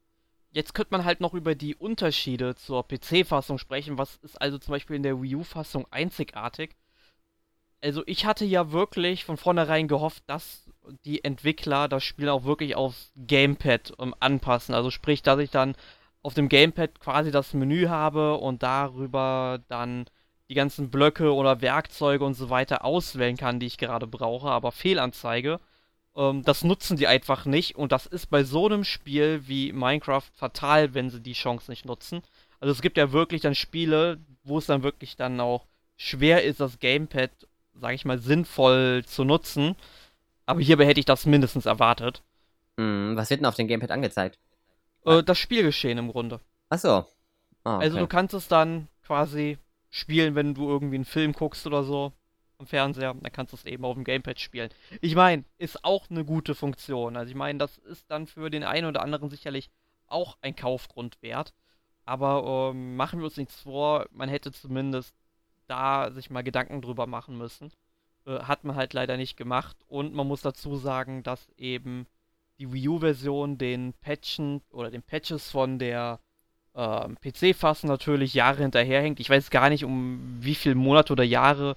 Jetzt könnte man halt noch über die Unterschiede zur PC-Fassung sprechen. Was ist also zum Beispiel in der Wii U-Fassung einzigartig? Also ich hatte ja wirklich von vornherein gehofft, dass die Entwickler das Spiel auch wirklich aufs Gamepad um, anpassen. Also sprich, dass ich dann auf dem Gamepad quasi das Menü habe und darüber dann die ganzen Blöcke oder Werkzeuge und so weiter auswählen kann, die ich gerade brauche, aber Fehlanzeige. Ähm, das nutzen die einfach nicht und das ist bei so einem Spiel wie Minecraft fatal, wenn sie die Chance nicht nutzen. Also es gibt ja wirklich dann Spiele, wo es dann wirklich dann auch schwer ist, das Gamepad sage ich mal, sinnvoll zu nutzen. Aber hierbei hätte ich das mindestens erwartet. Mm, was wird denn auf dem Gamepad angezeigt? Äh, das Spielgeschehen im Grunde. Ach so. Ah, okay. Also du kannst es dann quasi spielen, wenn du irgendwie einen Film guckst oder so am Fernseher, dann kannst du es eben auf dem Gamepad spielen. Ich meine, ist auch eine gute Funktion. Also ich meine, das ist dann für den einen oder anderen sicherlich auch ein Kaufgrund wert. Aber ähm, machen wir uns nichts vor, man hätte zumindest da sich mal Gedanken drüber machen müssen. Äh, hat man halt leider nicht gemacht. Und man muss dazu sagen, dass eben die Wii U-Version den Patchen oder den Patches von der äh, PC-Fassung natürlich Jahre hinterherhängt. Ich weiß gar nicht, um wie viele Monate oder Jahre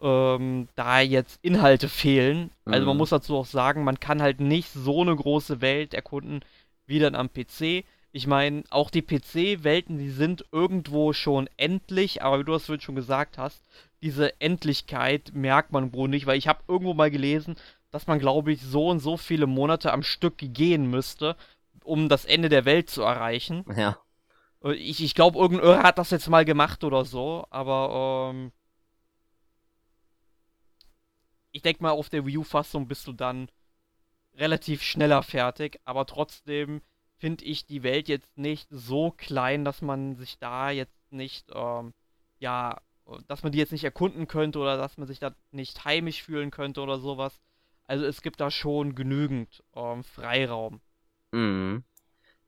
ähm, da jetzt Inhalte fehlen. Also mhm. man muss dazu auch sagen, man kann halt nicht so eine große Welt erkunden wie dann am PC. Ich meine, auch die PC-Welten, die sind irgendwo schon endlich, aber wie du das schon gesagt hast, diese Endlichkeit merkt man wohl nicht, weil ich habe irgendwo mal gelesen, dass man, glaube ich, so und so viele Monate am Stück gehen müsste, um das Ende der Welt zu erreichen. Ja. Äh, ich, ich glaube, irgendein Irre hat das jetzt mal gemacht oder so, aber ähm, ich denke mal, auf der Wii U-Fassung bist du dann relativ schneller fertig, aber trotzdem finde ich die Welt jetzt nicht so klein, dass man sich da jetzt nicht, ähm, ja, dass man die jetzt nicht erkunden könnte oder dass man sich da nicht heimisch fühlen könnte oder sowas. Also es gibt da schon genügend ähm, Freiraum. Mhm.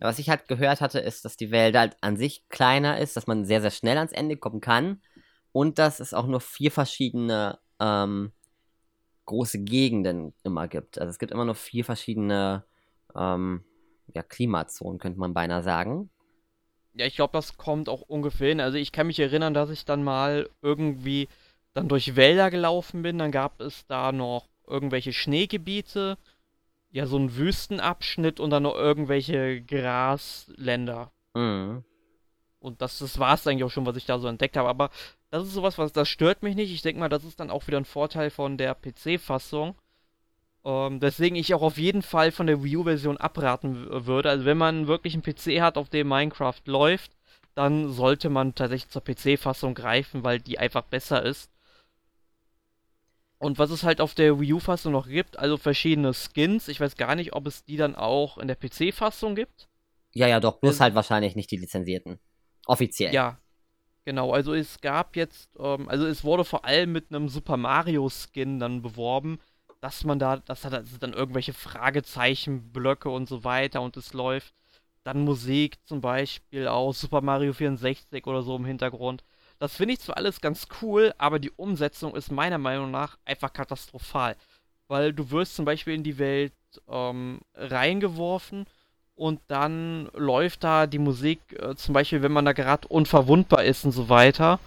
Was ich halt gehört hatte, ist, dass die Welt halt an sich kleiner ist, dass man sehr, sehr schnell ans Ende kommen kann und dass es auch nur vier verschiedene ähm, große Gegenden immer gibt. Also es gibt immer nur vier verschiedene ähm, ja, Klimazonen, könnte man beinahe sagen. Ja, ich glaube, das kommt auch ungefähr hin. Also ich kann mich erinnern, dass ich dann mal irgendwie dann durch Wälder gelaufen bin. Dann gab es da noch irgendwelche Schneegebiete, ja, so einen Wüstenabschnitt und dann noch irgendwelche Grasländer. Mhm. Und das, das war es eigentlich auch schon, was ich da so entdeckt habe. Aber das ist sowas, was das stört mich nicht. Ich denke mal, das ist dann auch wieder ein Vorteil von der PC-Fassung. Ähm, deswegen ich auch auf jeden Fall von der Wii U-Version abraten würde. Also wenn man wirklich einen PC hat, auf dem Minecraft läuft, dann sollte man tatsächlich zur PC-Fassung greifen, weil die einfach besser ist. Und was es halt auf der Wii U-Fassung noch gibt, also verschiedene Skins. Ich weiß gar nicht, ob es die dann auch in der PC-Fassung gibt. Ja, ja, doch, bloß halt wahrscheinlich nicht die lizenzierten. Offiziell. Ja, genau. Also es gab jetzt, ähm, also es wurde vor allem mit einem Super Mario Skin dann beworben, dass man da, dass da dann irgendwelche Fragezeichen, Blöcke und so weiter und es läuft. Dann Musik zum Beispiel aus Super Mario 64 oder so im Hintergrund. Das finde ich zwar alles ganz cool, aber die Umsetzung ist meiner Meinung nach einfach katastrophal. Weil du wirst zum Beispiel in die Welt ähm, reingeworfen und dann läuft da die Musik, äh, zum Beispiel, wenn man da gerade unverwundbar ist und so weiter.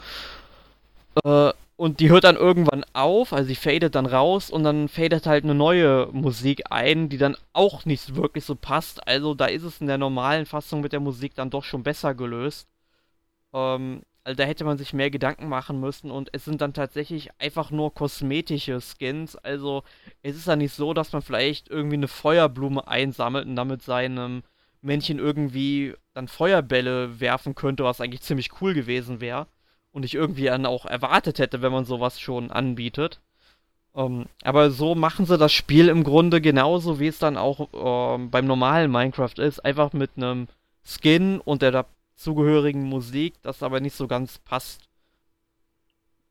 Äh, und die hört dann irgendwann auf, also die fadet dann raus und dann fadet halt eine neue Musik ein, die dann auch nicht wirklich so passt. Also da ist es in der normalen Fassung mit der Musik dann doch schon besser gelöst. Ähm, also da hätte man sich mehr Gedanken machen müssen und es sind dann tatsächlich einfach nur kosmetische Skins. Also es ist ja nicht so, dass man vielleicht irgendwie eine Feuerblume einsammelt und damit seinem Männchen irgendwie dann Feuerbälle werfen könnte, was eigentlich ziemlich cool gewesen wäre. Und ich irgendwie dann auch erwartet hätte, wenn man sowas schon anbietet. Ähm, aber so machen sie das Spiel im Grunde genauso, wie es dann auch ähm, beim normalen Minecraft ist. Einfach mit einem Skin und der zugehörigen Musik, das aber nicht so ganz passt.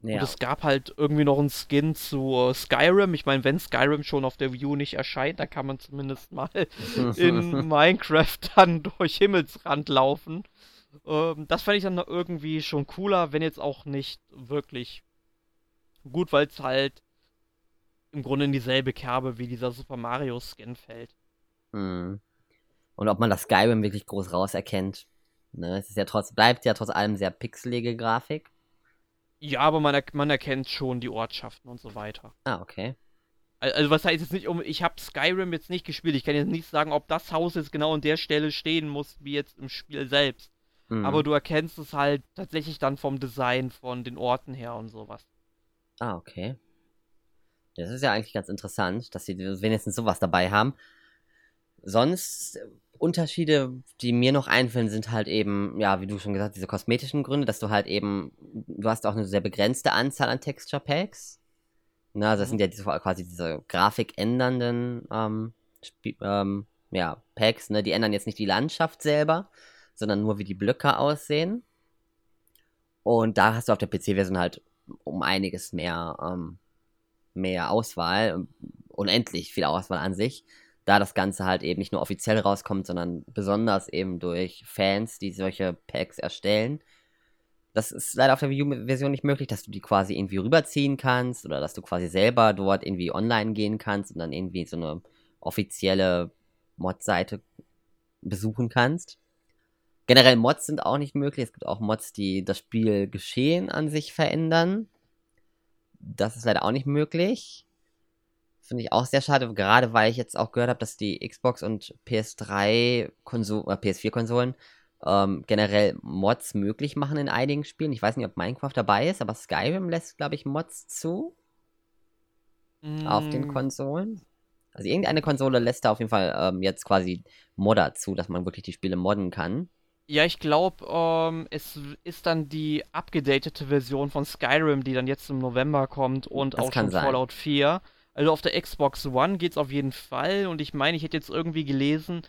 Ja. Und es gab halt irgendwie noch einen Skin zu uh, Skyrim. Ich meine, wenn Skyrim schon auf der U nicht erscheint, dann kann man zumindest mal in Minecraft dann durch Himmelsrand laufen. Ähm, das fand ich dann irgendwie schon cooler, wenn jetzt auch nicht wirklich gut, weil es halt im Grunde in dieselbe Kerbe wie dieser Super Mario Skin fällt. Mhm. Und ob man das Skyrim wirklich groß rauserkennt, Ne, es ist ja trotz, bleibt ja trotz allem sehr pixelige Grafik. Ja, aber man, er, man erkennt schon die Ortschaften und so weiter. Ah, okay. Also was heißt jetzt nicht um, ich habe Skyrim jetzt nicht gespielt. Ich kann jetzt nicht sagen, ob das Haus jetzt genau an der Stelle stehen muss, wie jetzt im Spiel selbst. Mhm. Aber du erkennst es halt tatsächlich dann vom Design, von den Orten her und sowas. Ah, okay. Das ist ja eigentlich ganz interessant, dass sie wenigstens sowas dabei haben. Sonst Unterschiede, die mir noch einfallen, sind halt eben, ja, wie du schon gesagt hast, diese kosmetischen Gründe, dass du halt eben, du hast auch eine sehr begrenzte Anzahl an Texture Packs. Na, also das mhm. sind ja diese, quasi diese grafikändernden ähm, ähm, ja, Packs, ne? Die ändern jetzt nicht die Landschaft selber, sondern nur wie die Blöcke aussehen. Und da hast du auf der PC-Version halt um einiges mehr, ähm, mehr Auswahl, unendlich viel Auswahl an sich, da das Ganze halt eben nicht nur offiziell rauskommt, sondern besonders eben durch Fans, die solche Packs erstellen. Das ist leider auf der Wii U-Version nicht möglich, dass du die quasi irgendwie rüberziehen kannst oder dass du quasi selber dort irgendwie online gehen kannst und dann irgendwie so eine offizielle Mod-Seite besuchen kannst. Generell Mods sind auch nicht möglich. Es gibt auch Mods, die das Spielgeschehen an sich verändern. Das ist leider auch nicht möglich. Finde ich auch sehr schade, gerade weil ich jetzt auch gehört habe, dass die Xbox und PS3 Konsole, äh, PS4-Konsolen ähm, generell Mods möglich machen in einigen Spielen. Ich weiß nicht, ob Minecraft dabei ist, aber Skyrim lässt, glaube ich, Mods zu. Mm. Auf den mm. Konsolen. Also irgendeine Konsole lässt da auf jeden Fall ähm, jetzt quasi Modder zu, dass man wirklich die Spiele modden kann. Ja, ich glaube, ähm, es ist dann die abgedatete Version von Skyrim, die dann jetzt im November kommt und das auch schon sein. Fallout 4. Also auf der Xbox One geht's auf jeden Fall und ich meine, ich hätte jetzt irgendwie gelesen,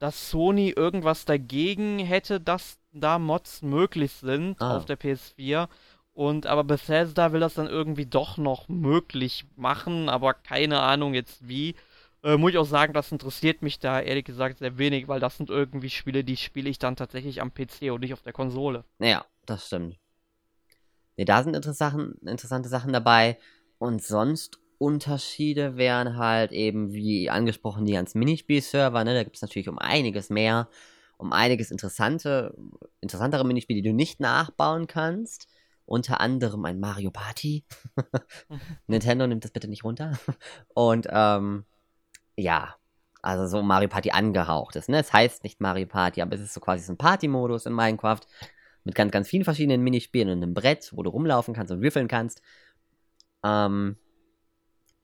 dass Sony irgendwas dagegen hätte, dass da Mods möglich sind ah. auf der PS4. Und aber Bethesda will das dann irgendwie doch noch möglich machen, aber keine Ahnung jetzt wie. Äh, muss ich auch sagen, das interessiert mich da ehrlich gesagt sehr wenig, weil das sind irgendwie Spiele, die spiele ich dann tatsächlich am PC und nicht auf der Konsole. Ja, das stimmt. Ne, da sind interessante Sachen dabei. Und sonst Unterschiede wären halt eben, wie angesprochen, die ganzen Minispiel-Server, ne? Da gibt es natürlich um einiges mehr, um einiges interessante, interessantere Minispiele, die du nicht nachbauen kannst. Unter anderem ein Mario Party. Nintendo nimmt das bitte nicht runter. Und ähm, ja, also so Mario Party angehaucht ist. Ne? Es heißt nicht Mario Party, aber es ist so quasi so ein Party-Modus in Minecraft mit ganz, ganz vielen verschiedenen Minispielen und einem Brett, wo du rumlaufen kannst und würfeln kannst. Ähm,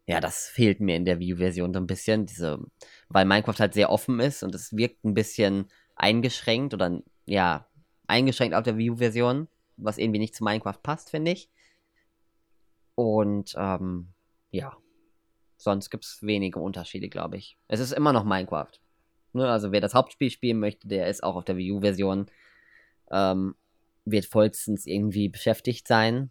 ja, das fehlt mir in der Wii-Version so ein bisschen, diese, weil Minecraft halt sehr offen ist und es wirkt ein bisschen eingeschränkt oder ja, eingeschränkt auf der Wii U-Version, was irgendwie nicht zu Minecraft passt, finde ich. Und ähm, ja, sonst gibt es wenige Unterschiede, glaube ich. Es ist immer noch Minecraft. Ne? Also wer das Hauptspiel spielen möchte, der ist auch auf der Wii U-Version, ähm, wird vollstens irgendwie beschäftigt sein.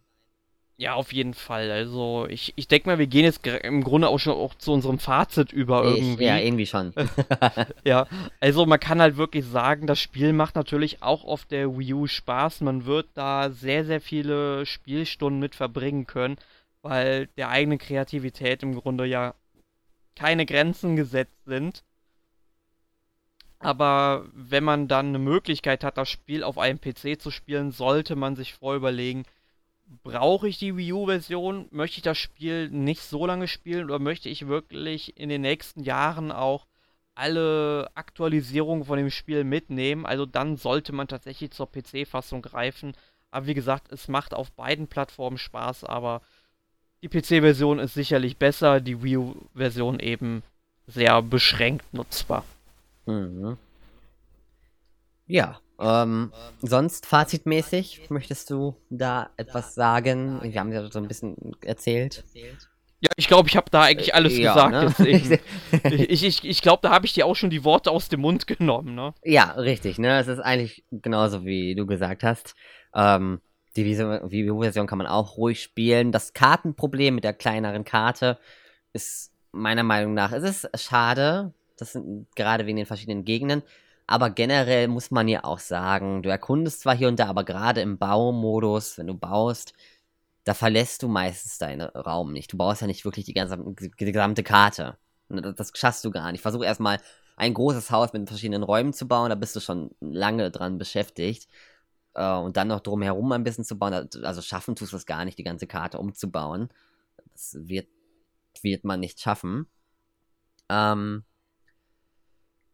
Ja, auf jeden Fall. Also ich, ich denke mal, wir gehen jetzt im Grunde auch schon auch zu unserem Fazit über ich, irgendwie. Ja, irgendwie schon. ja, also man kann halt wirklich sagen, das Spiel macht natürlich auch auf der Wii U Spaß. Man wird da sehr, sehr viele Spielstunden mit verbringen können, weil der eigenen Kreativität im Grunde ja keine Grenzen gesetzt sind. Aber wenn man dann eine Möglichkeit hat, das Spiel auf einem PC zu spielen, sollte man sich vorüberlegen, brauche ich die Wii U-Version? Möchte ich das Spiel nicht so lange spielen oder möchte ich wirklich in den nächsten Jahren auch alle Aktualisierungen von dem Spiel mitnehmen? Also dann sollte man tatsächlich zur PC-Fassung greifen. Aber wie gesagt, es macht auf beiden Plattformen Spaß, aber die PC-Version ist sicherlich besser, die Wii U-Version eben sehr beschränkt nutzbar. Mhm. Ja, ähm, sonst fazitmäßig, möchtest du da etwas sagen? Wir haben ja so ein bisschen erzählt. Ja, ich glaube, ich habe da eigentlich alles ja, gesagt. Ne? ich ich, ich glaube, da habe ich dir auch schon die Worte aus dem Mund genommen. Ne? Ja, richtig. Ne? Es ist eigentlich genauso, wie du gesagt hast. Ähm, die Wii-Version kann man auch ruhig spielen. Das Kartenproblem mit der kleineren Karte ist meiner Meinung nach, es ist schade. Das sind gerade wegen den verschiedenen Gegenden. Aber generell muss man ja auch sagen, du erkundest zwar hier und da, aber gerade im Baumodus, wenn du baust, da verlässt du meistens deinen Raum nicht. Du baust ja nicht wirklich die, ganze, die gesamte Karte. Das schaffst du gar nicht. Versuch erstmal ein großes Haus mit verschiedenen Räumen zu bauen, da bist du schon lange dran beschäftigt. Äh, und dann noch drumherum ein bisschen zu bauen. Also schaffen tust du es gar nicht, die ganze Karte umzubauen. Das wird, wird man nicht schaffen. Ähm,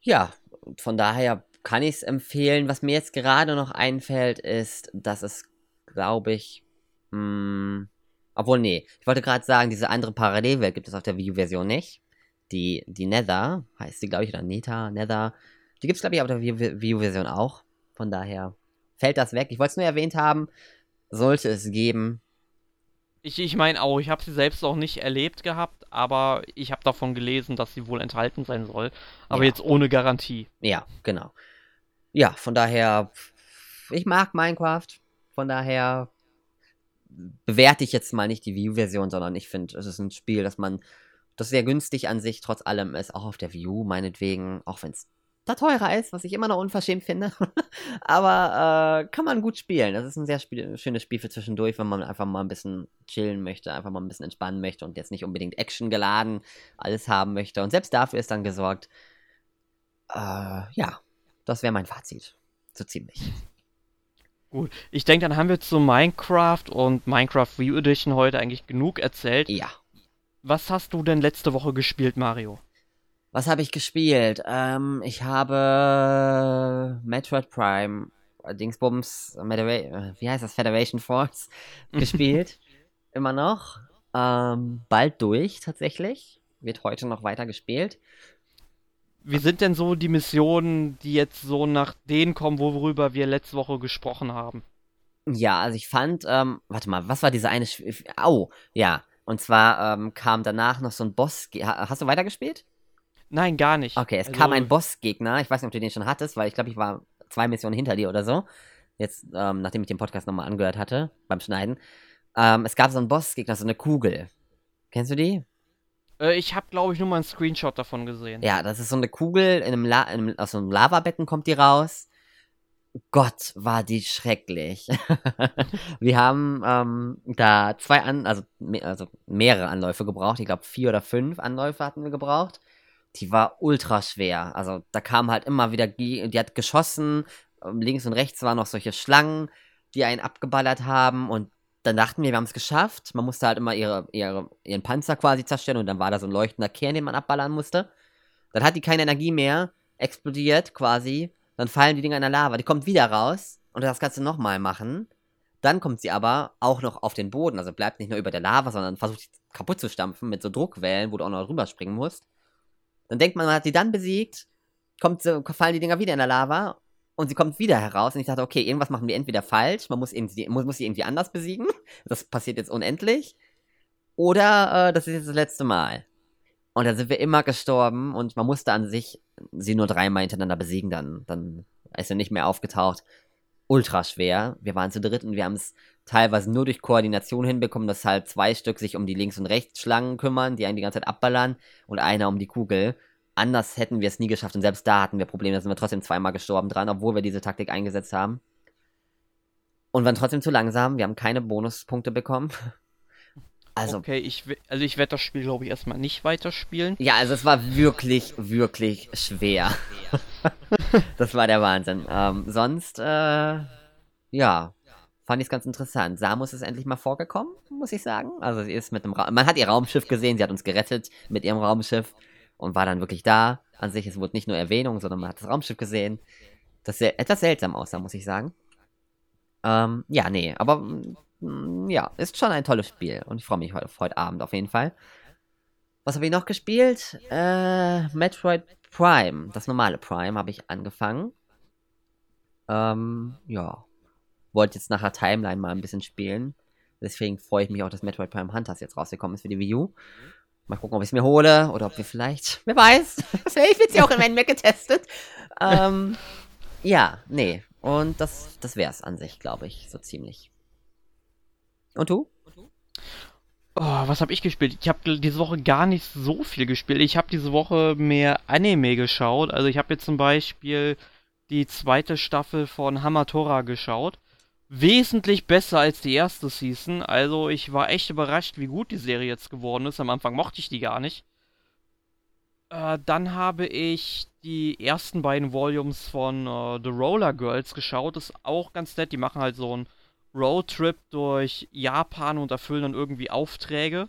ja, von daher kann ich es empfehlen. Was mir jetzt gerade noch einfällt, ist, dass es, glaube ich, mh, hm, obwohl, nee, ich wollte gerade sagen, diese andere Parallelwelt gibt es auf der Wii U-Version nicht. Die, die Nether, heißt sie, glaube ich, oder Neta, Nether. Die gibt es, glaube ich, auf der Wii U-Version auch. Von daher fällt das weg. Ich wollte es nur erwähnt haben. Sollte es geben. Ich, ich meine auch, ich habe sie selbst auch nicht erlebt gehabt, aber ich habe davon gelesen, dass sie wohl enthalten sein soll. Aber Ja. jetzt ohne Garantie. Ja, genau. Ja, von daher, ich mag Minecraft. Von daher bewerte ich jetzt mal nicht die Wii U-Version, sondern ich finde, es ist ein Spiel, das man, das sehr günstig an sich trotz allem ist, auch auf der Wii U, meinetwegen, auch wenn es da teurer ist, was ich immer noch unverschämt finde. Aber äh, kann man gut spielen. Das ist ein sehr spiel schönes Spiel für zwischendurch, wenn man einfach mal ein bisschen chillen möchte, einfach mal ein bisschen entspannen möchte und jetzt nicht unbedingt Action geladen alles haben möchte. Und selbst dafür ist dann gesorgt. Äh, ja, das wäre mein Fazit. So ziemlich. Gut, ich denke, dann haben wir zu Minecraft und Minecraft U Edition heute eigentlich genug erzählt. Ja. Was hast du denn letzte Woche gespielt, Mario? Was habe ich gespielt? Ähm, ich habe Metroid Prime, äh, Dingsbums, Medera äh, wie heißt das? Federation Force gespielt. Immer noch. Ähm, bald durch, tatsächlich. Wird heute noch weiter gespielt. Wie sind denn so die Missionen, die jetzt so nach denen kommen, worüber wir letzte Woche gesprochen haben? Ja, also ich fand, ähm, warte mal, was war diese eine, Sch Au, ja. Und zwar ähm, kam danach noch so ein Boss. Ha- Hast du weitergespielt? Nein, gar nicht. Okay, es Also, kam ein Bossgegner. Ich weiß nicht, ob du den schon hattest, weil ich glaube, ich war zwei Missionen hinter dir oder so. Jetzt, ähm, nachdem ich den Podcast nochmal angehört hatte, beim Schneiden. Ähm, es gab so einen Bossgegner, so eine Kugel. Kennst du die? Äh, ich habe, glaube ich, nur mal einen Screenshot davon gesehen. Ja, das ist so eine Kugel, in einem, La in einem aus so einem Lavabecken kommt die raus. Gott, war die schrecklich. wir haben ähm, da zwei an, also, me also mehrere Anläufe gebraucht. Ich glaube, vier oder fünf Anläufe hatten wir gebraucht. Die war ultra schwer. Also da kam halt immer wieder, die hat geschossen. ähm, Links und rechts waren noch solche Schlangen, die einen abgeballert haben. Und dann dachten wir, wir haben es geschafft. Man musste halt immer ihre, ihre, ihren Panzer quasi zerstören und dann war da so ein leuchtender Kern, den man abballern musste. Dann hat die keine Energie mehr, explodiert quasi. Dann fallen die Dinger in der Lava. Die kommt wieder raus und das kannst du nochmal machen. Dann kommt sie aber auch noch auf den Boden. Also bleibt nicht nur über der Lava, sondern versucht die kaputt zu stampfen mit so Druckwellen, wo du auch noch drüber springen musst. Dann denkt man, man hat die dann besiegt. Kommt fallen die Dinger wieder in der Lava und sie kommt wieder heraus. Und ich dachte, okay, irgendwas machen wir entweder falsch, man muss, irgendwie, muss, muss sie irgendwie anders besiegen. Das passiert jetzt unendlich. Oder äh, das ist jetzt das letzte Mal. Und dann sind wir immer gestorben und man musste an sich sie nur dreimal hintereinander besiegen, dann, dann ist sie nicht mehr aufgetaucht. Ultra schwer. Wir waren zu dritt und wir haben es teilweise nur durch Koordination hinbekommen, dass halt zwei Stück sich um die Links- und Rechtsschlangen kümmern, die einen die ganze Zeit abballern und einer um die Kugel. Anders hätten wir es nie geschafft und selbst da hatten wir Probleme, da sind wir trotzdem zweimal gestorben dran, obwohl wir diese Taktik eingesetzt haben. Und waren trotzdem zu langsam, wir haben keine Bonuspunkte bekommen. Also, okay, ich, also ich werde das Spiel, glaube ich, erstmal nicht weiterspielen. Ja, also es war wirklich, wirklich schwer. das war der Wahnsinn. Ähm, sonst, äh, ja, fand ich es ganz interessant. Samus ist endlich mal vorgekommen, muss ich sagen. Also sie ist mit einem Ra Man hat ihr Raumschiff gesehen, sie hat uns gerettet mit ihrem Raumschiff und war dann wirklich da. An sich, es wurde nicht nur Erwähnung, sondern man hat das Raumschiff gesehen. Das sel etwas seltsam aussah, muss ich sagen. Ähm, ja, nee, aber mm, ja, ist schon ein tolles Spiel und ich freue mich auf heute Abend auf jeden Fall. Was habe ich noch gespielt? Äh, Metroid Prime. Das normale Prime habe ich angefangen. Ähm, ja. Wollte jetzt nachher Timeline mal ein bisschen spielen. Deswegen freue ich mich auch, dass Metroid Prime Hunters jetzt rausgekommen ist für die Wii U. Mal gucken, ob ich es mir hole oder ob wir vielleicht, wer weiß, vielleicht wird sie auch in meinem Mac getestet. Ähm, ja, nee. Und das, das wäre es an sich, glaube ich, so ziemlich. Und du? Oh, was habe ich gespielt? Ich habe diese Woche gar nicht so viel gespielt. Ich habe diese Woche mehr Anime geschaut. Also ich habe jetzt zum Beispiel die zweite Staffel von Hamatora geschaut. Wesentlich besser als die erste Season. Also ich war echt überrascht, wie gut die Serie jetzt geworden ist. Am Anfang mochte ich die gar nicht. Äh, dann habe ich die ersten beiden Volumes von äh, The Roller Girls geschaut. Ist auch ganz nett. Die machen halt so einen Roadtrip durch Japan und erfüllen dann irgendwie Aufträge.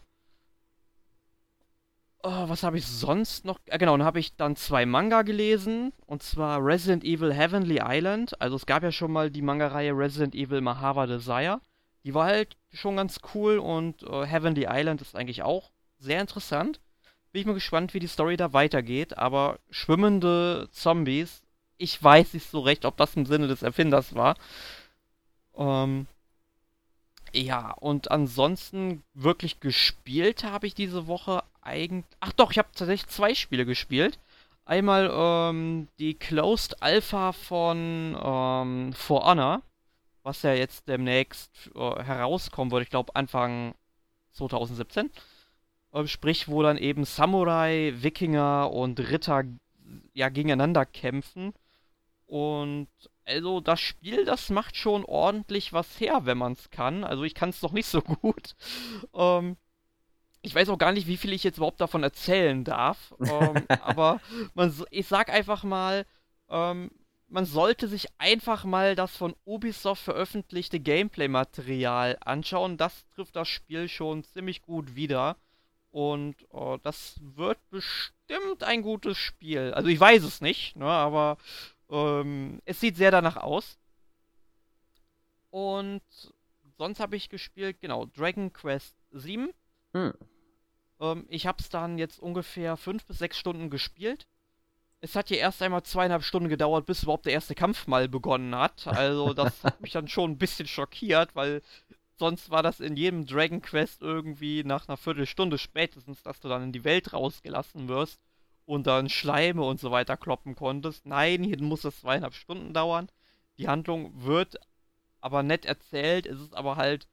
Oh, was habe ich sonst noch? Ah, genau, dann habe ich dann zwei Manga gelesen. Und zwar Resident Evil Heavenly Island. Also es gab ja schon mal die Manga-Reihe Resident Evil Mahava Desire. Die war halt schon ganz cool und äh, Heavenly Island ist eigentlich auch sehr interessant. Bin ich mal gespannt, wie die Story da weitergeht. Aber schwimmende Zombies, ich weiß nicht so recht, ob das im Sinne des Erfinders war. Ähm, Ja, und ansonsten wirklich gespielt habe ich diese Woche eigentlich. Ach doch, ich habe tatsächlich zwei Spiele gespielt. Einmal ähm, die Closed Alpha von ähm, For Honor, was ja jetzt demnächst äh, herauskommen wird, ich glaube Anfang 2017. Äh, sprich, wo dann eben Samurai, Wikinger und Ritter ja gegeneinander kämpfen. Und also das Spiel, das macht schon ordentlich was her, wenn man es kann. Also ich kann es noch nicht so gut. Ähm, ich weiß auch gar nicht, wie viel ich jetzt überhaupt davon erzählen darf. Ähm, aber man, ich sag einfach mal, ähm, man sollte sich einfach mal das von Ubisoft veröffentlichte Gameplay-Material anschauen. Das trifft das Spiel schon ziemlich gut wieder. Und oh, das wird bestimmt ein gutes Spiel. Also ich weiß es nicht, ne, aber ähm, es sieht sehr danach aus. Und sonst habe ich gespielt, genau, Dragon Quest 7. Hm. Ähm, ich habe es dann jetzt ungefähr fünf bis sechs Stunden gespielt. Es hat hier erst einmal zweieinhalb Stunden gedauert, bis überhaupt der erste Kampf mal begonnen hat. Also das hat mich dann schon ein bisschen schockiert, weil sonst war das in jedem Dragon Quest irgendwie nach einer Viertelstunde spätestens, dass du dann in die Welt rausgelassen wirst und dann Schleime und so weiter kloppen konntest. Nein, hier muss das zweieinhalb Stunden dauern. Die Handlung wird aber nett erzählt, es ist aber halt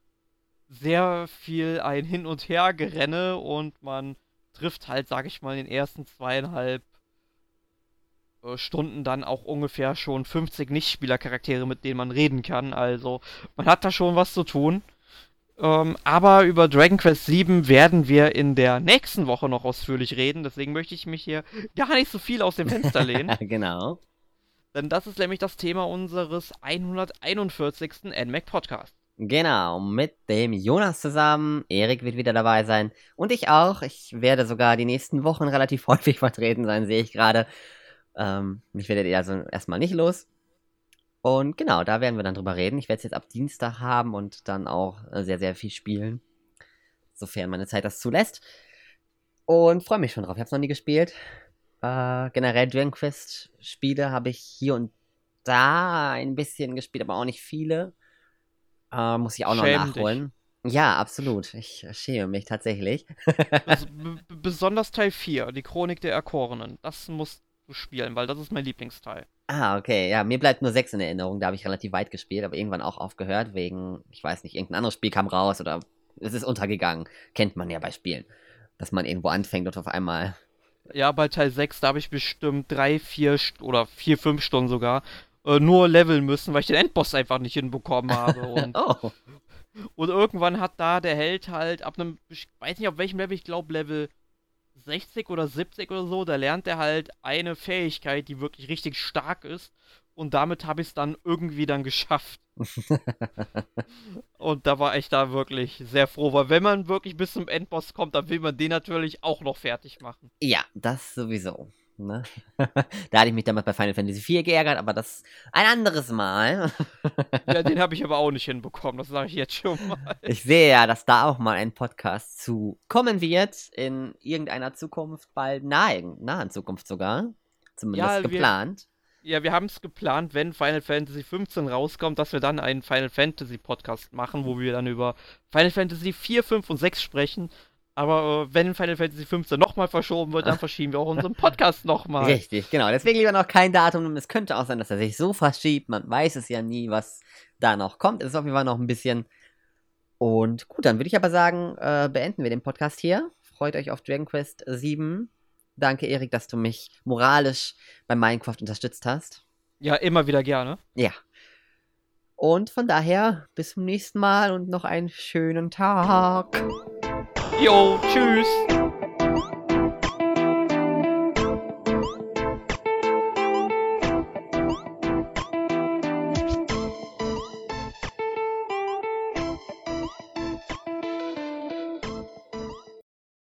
sehr viel ein Hin- und Her-Gerenne und man trifft halt, sag ich mal, in den ersten zweieinhalb äh, Stunden dann auch ungefähr schon 50 Nichtspielercharaktere, mit denen man reden kann. Also man hat da schon was zu tun. Ähm, aber über Dragon Quest 7 werden wir in der nächsten Woche noch ausführlich reden. Deswegen möchte ich mich hier gar nicht so viel aus dem Fenster lehnen. genau. Denn das ist nämlich das Thema unseres 141. NMAC Podcasts. Genau, mit dem Jonas zusammen. Erik wird wieder dabei sein. Und ich auch. Ich werde sogar die nächsten Wochen relativ häufig vertreten sein, sehe ich gerade. Ähm, mich werdet ihr also erstmal nicht los. Und genau, da werden wir dann drüber reden. Ich werde es jetzt ab Dienstag haben und dann auch äh, sehr, sehr viel spielen. Sofern meine Zeit das zulässt. Und freue mich schon drauf. Ich habe es noch nie gespielt. Äh, generell Dragon Quest Spiele habe ich hier und da ein bisschen gespielt, aber auch nicht viele. Äh, muss ich auch Schäm noch nachholen. Dich. Ja, absolut. Ich schäme mich tatsächlich. also, besonders Teil 4, die Chronik der Erkorenen. Das musst du spielen, weil das ist mein Lieblingsteil. Ah, okay. Ja, mir bleibt nur 6 in Erinnerung. Da habe ich relativ weit gespielt, aber irgendwann auch aufgehört, wegen, ich weiß nicht, irgendein anderes Spiel kam raus oder es ist untergegangen. Kennt man ja bei Spielen. Dass man irgendwo anfängt und auf einmal. Ja, bei Teil 6, da habe ich bestimmt 3, 4 oder 4, 5 Stunden sogar äh, nur leveln müssen, weil ich den Endboss einfach nicht hinbekommen habe. Und, oh. und irgendwann hat da der Held halt ab einem, ich weiß nicht auf welchem Level, ich glaube Level 60 oder 70 oder so, da lernt er halt eine Fähigkeit, die wirklich richtig stark ist. Und damit habe ich es dann irgendwie dann geschafft. und da war ich da wirklich sehr froh, weil wenn man wirklich bis zum Endboss kommt, dann will man den natürlich auch noch fertig machen. Ja, das sowieso. Ne? da hatte ich mich damals bei Final Fantasy IV geärgert, aber das ein anderes Mal. ja, den habe ich aber auch nicht hinbekommen, das sage ich jetzt schon mal. Ich sehe ja, dass da auch mal ein Podcast zu kommen wird, in irgendeiner Zukunft, bald nahen, nahen Zukunft sogar. Zumindest ja, geplant. Wir, ja, wir haben es geplant, wenn Final Fantasy 15 rauskommt, dass wir dann einen Final Fantasy Podcast machen, wo wir dann über Final Fantasy 4, 5 und 6 sprechen aber äh, wenn Final Fantasy 15 nochmal verschoben wird, dann verschieben wir auch unseren Podcast nochmal. Richtig, genau. Deswegen lieber noch kein Datum. Es könnte auch sein, dass er sich so verschiebt. Man weiß es ja nie, was da noch kommt. Es ist auf jeden Fall noch ein bisschen. Und gut, dann würde ich aber sagen, äh, beenden wir den Podcast hier. Freut euch auf Dragon Quest 7. Danke, Erik, dass du mich moralisch bei Minecraft unterstützt hast. Ja, immer wieder gerne. Ja. Und von daher, bis zum nächsten Mal und noch einen schönen Tag. Jo, tschüss.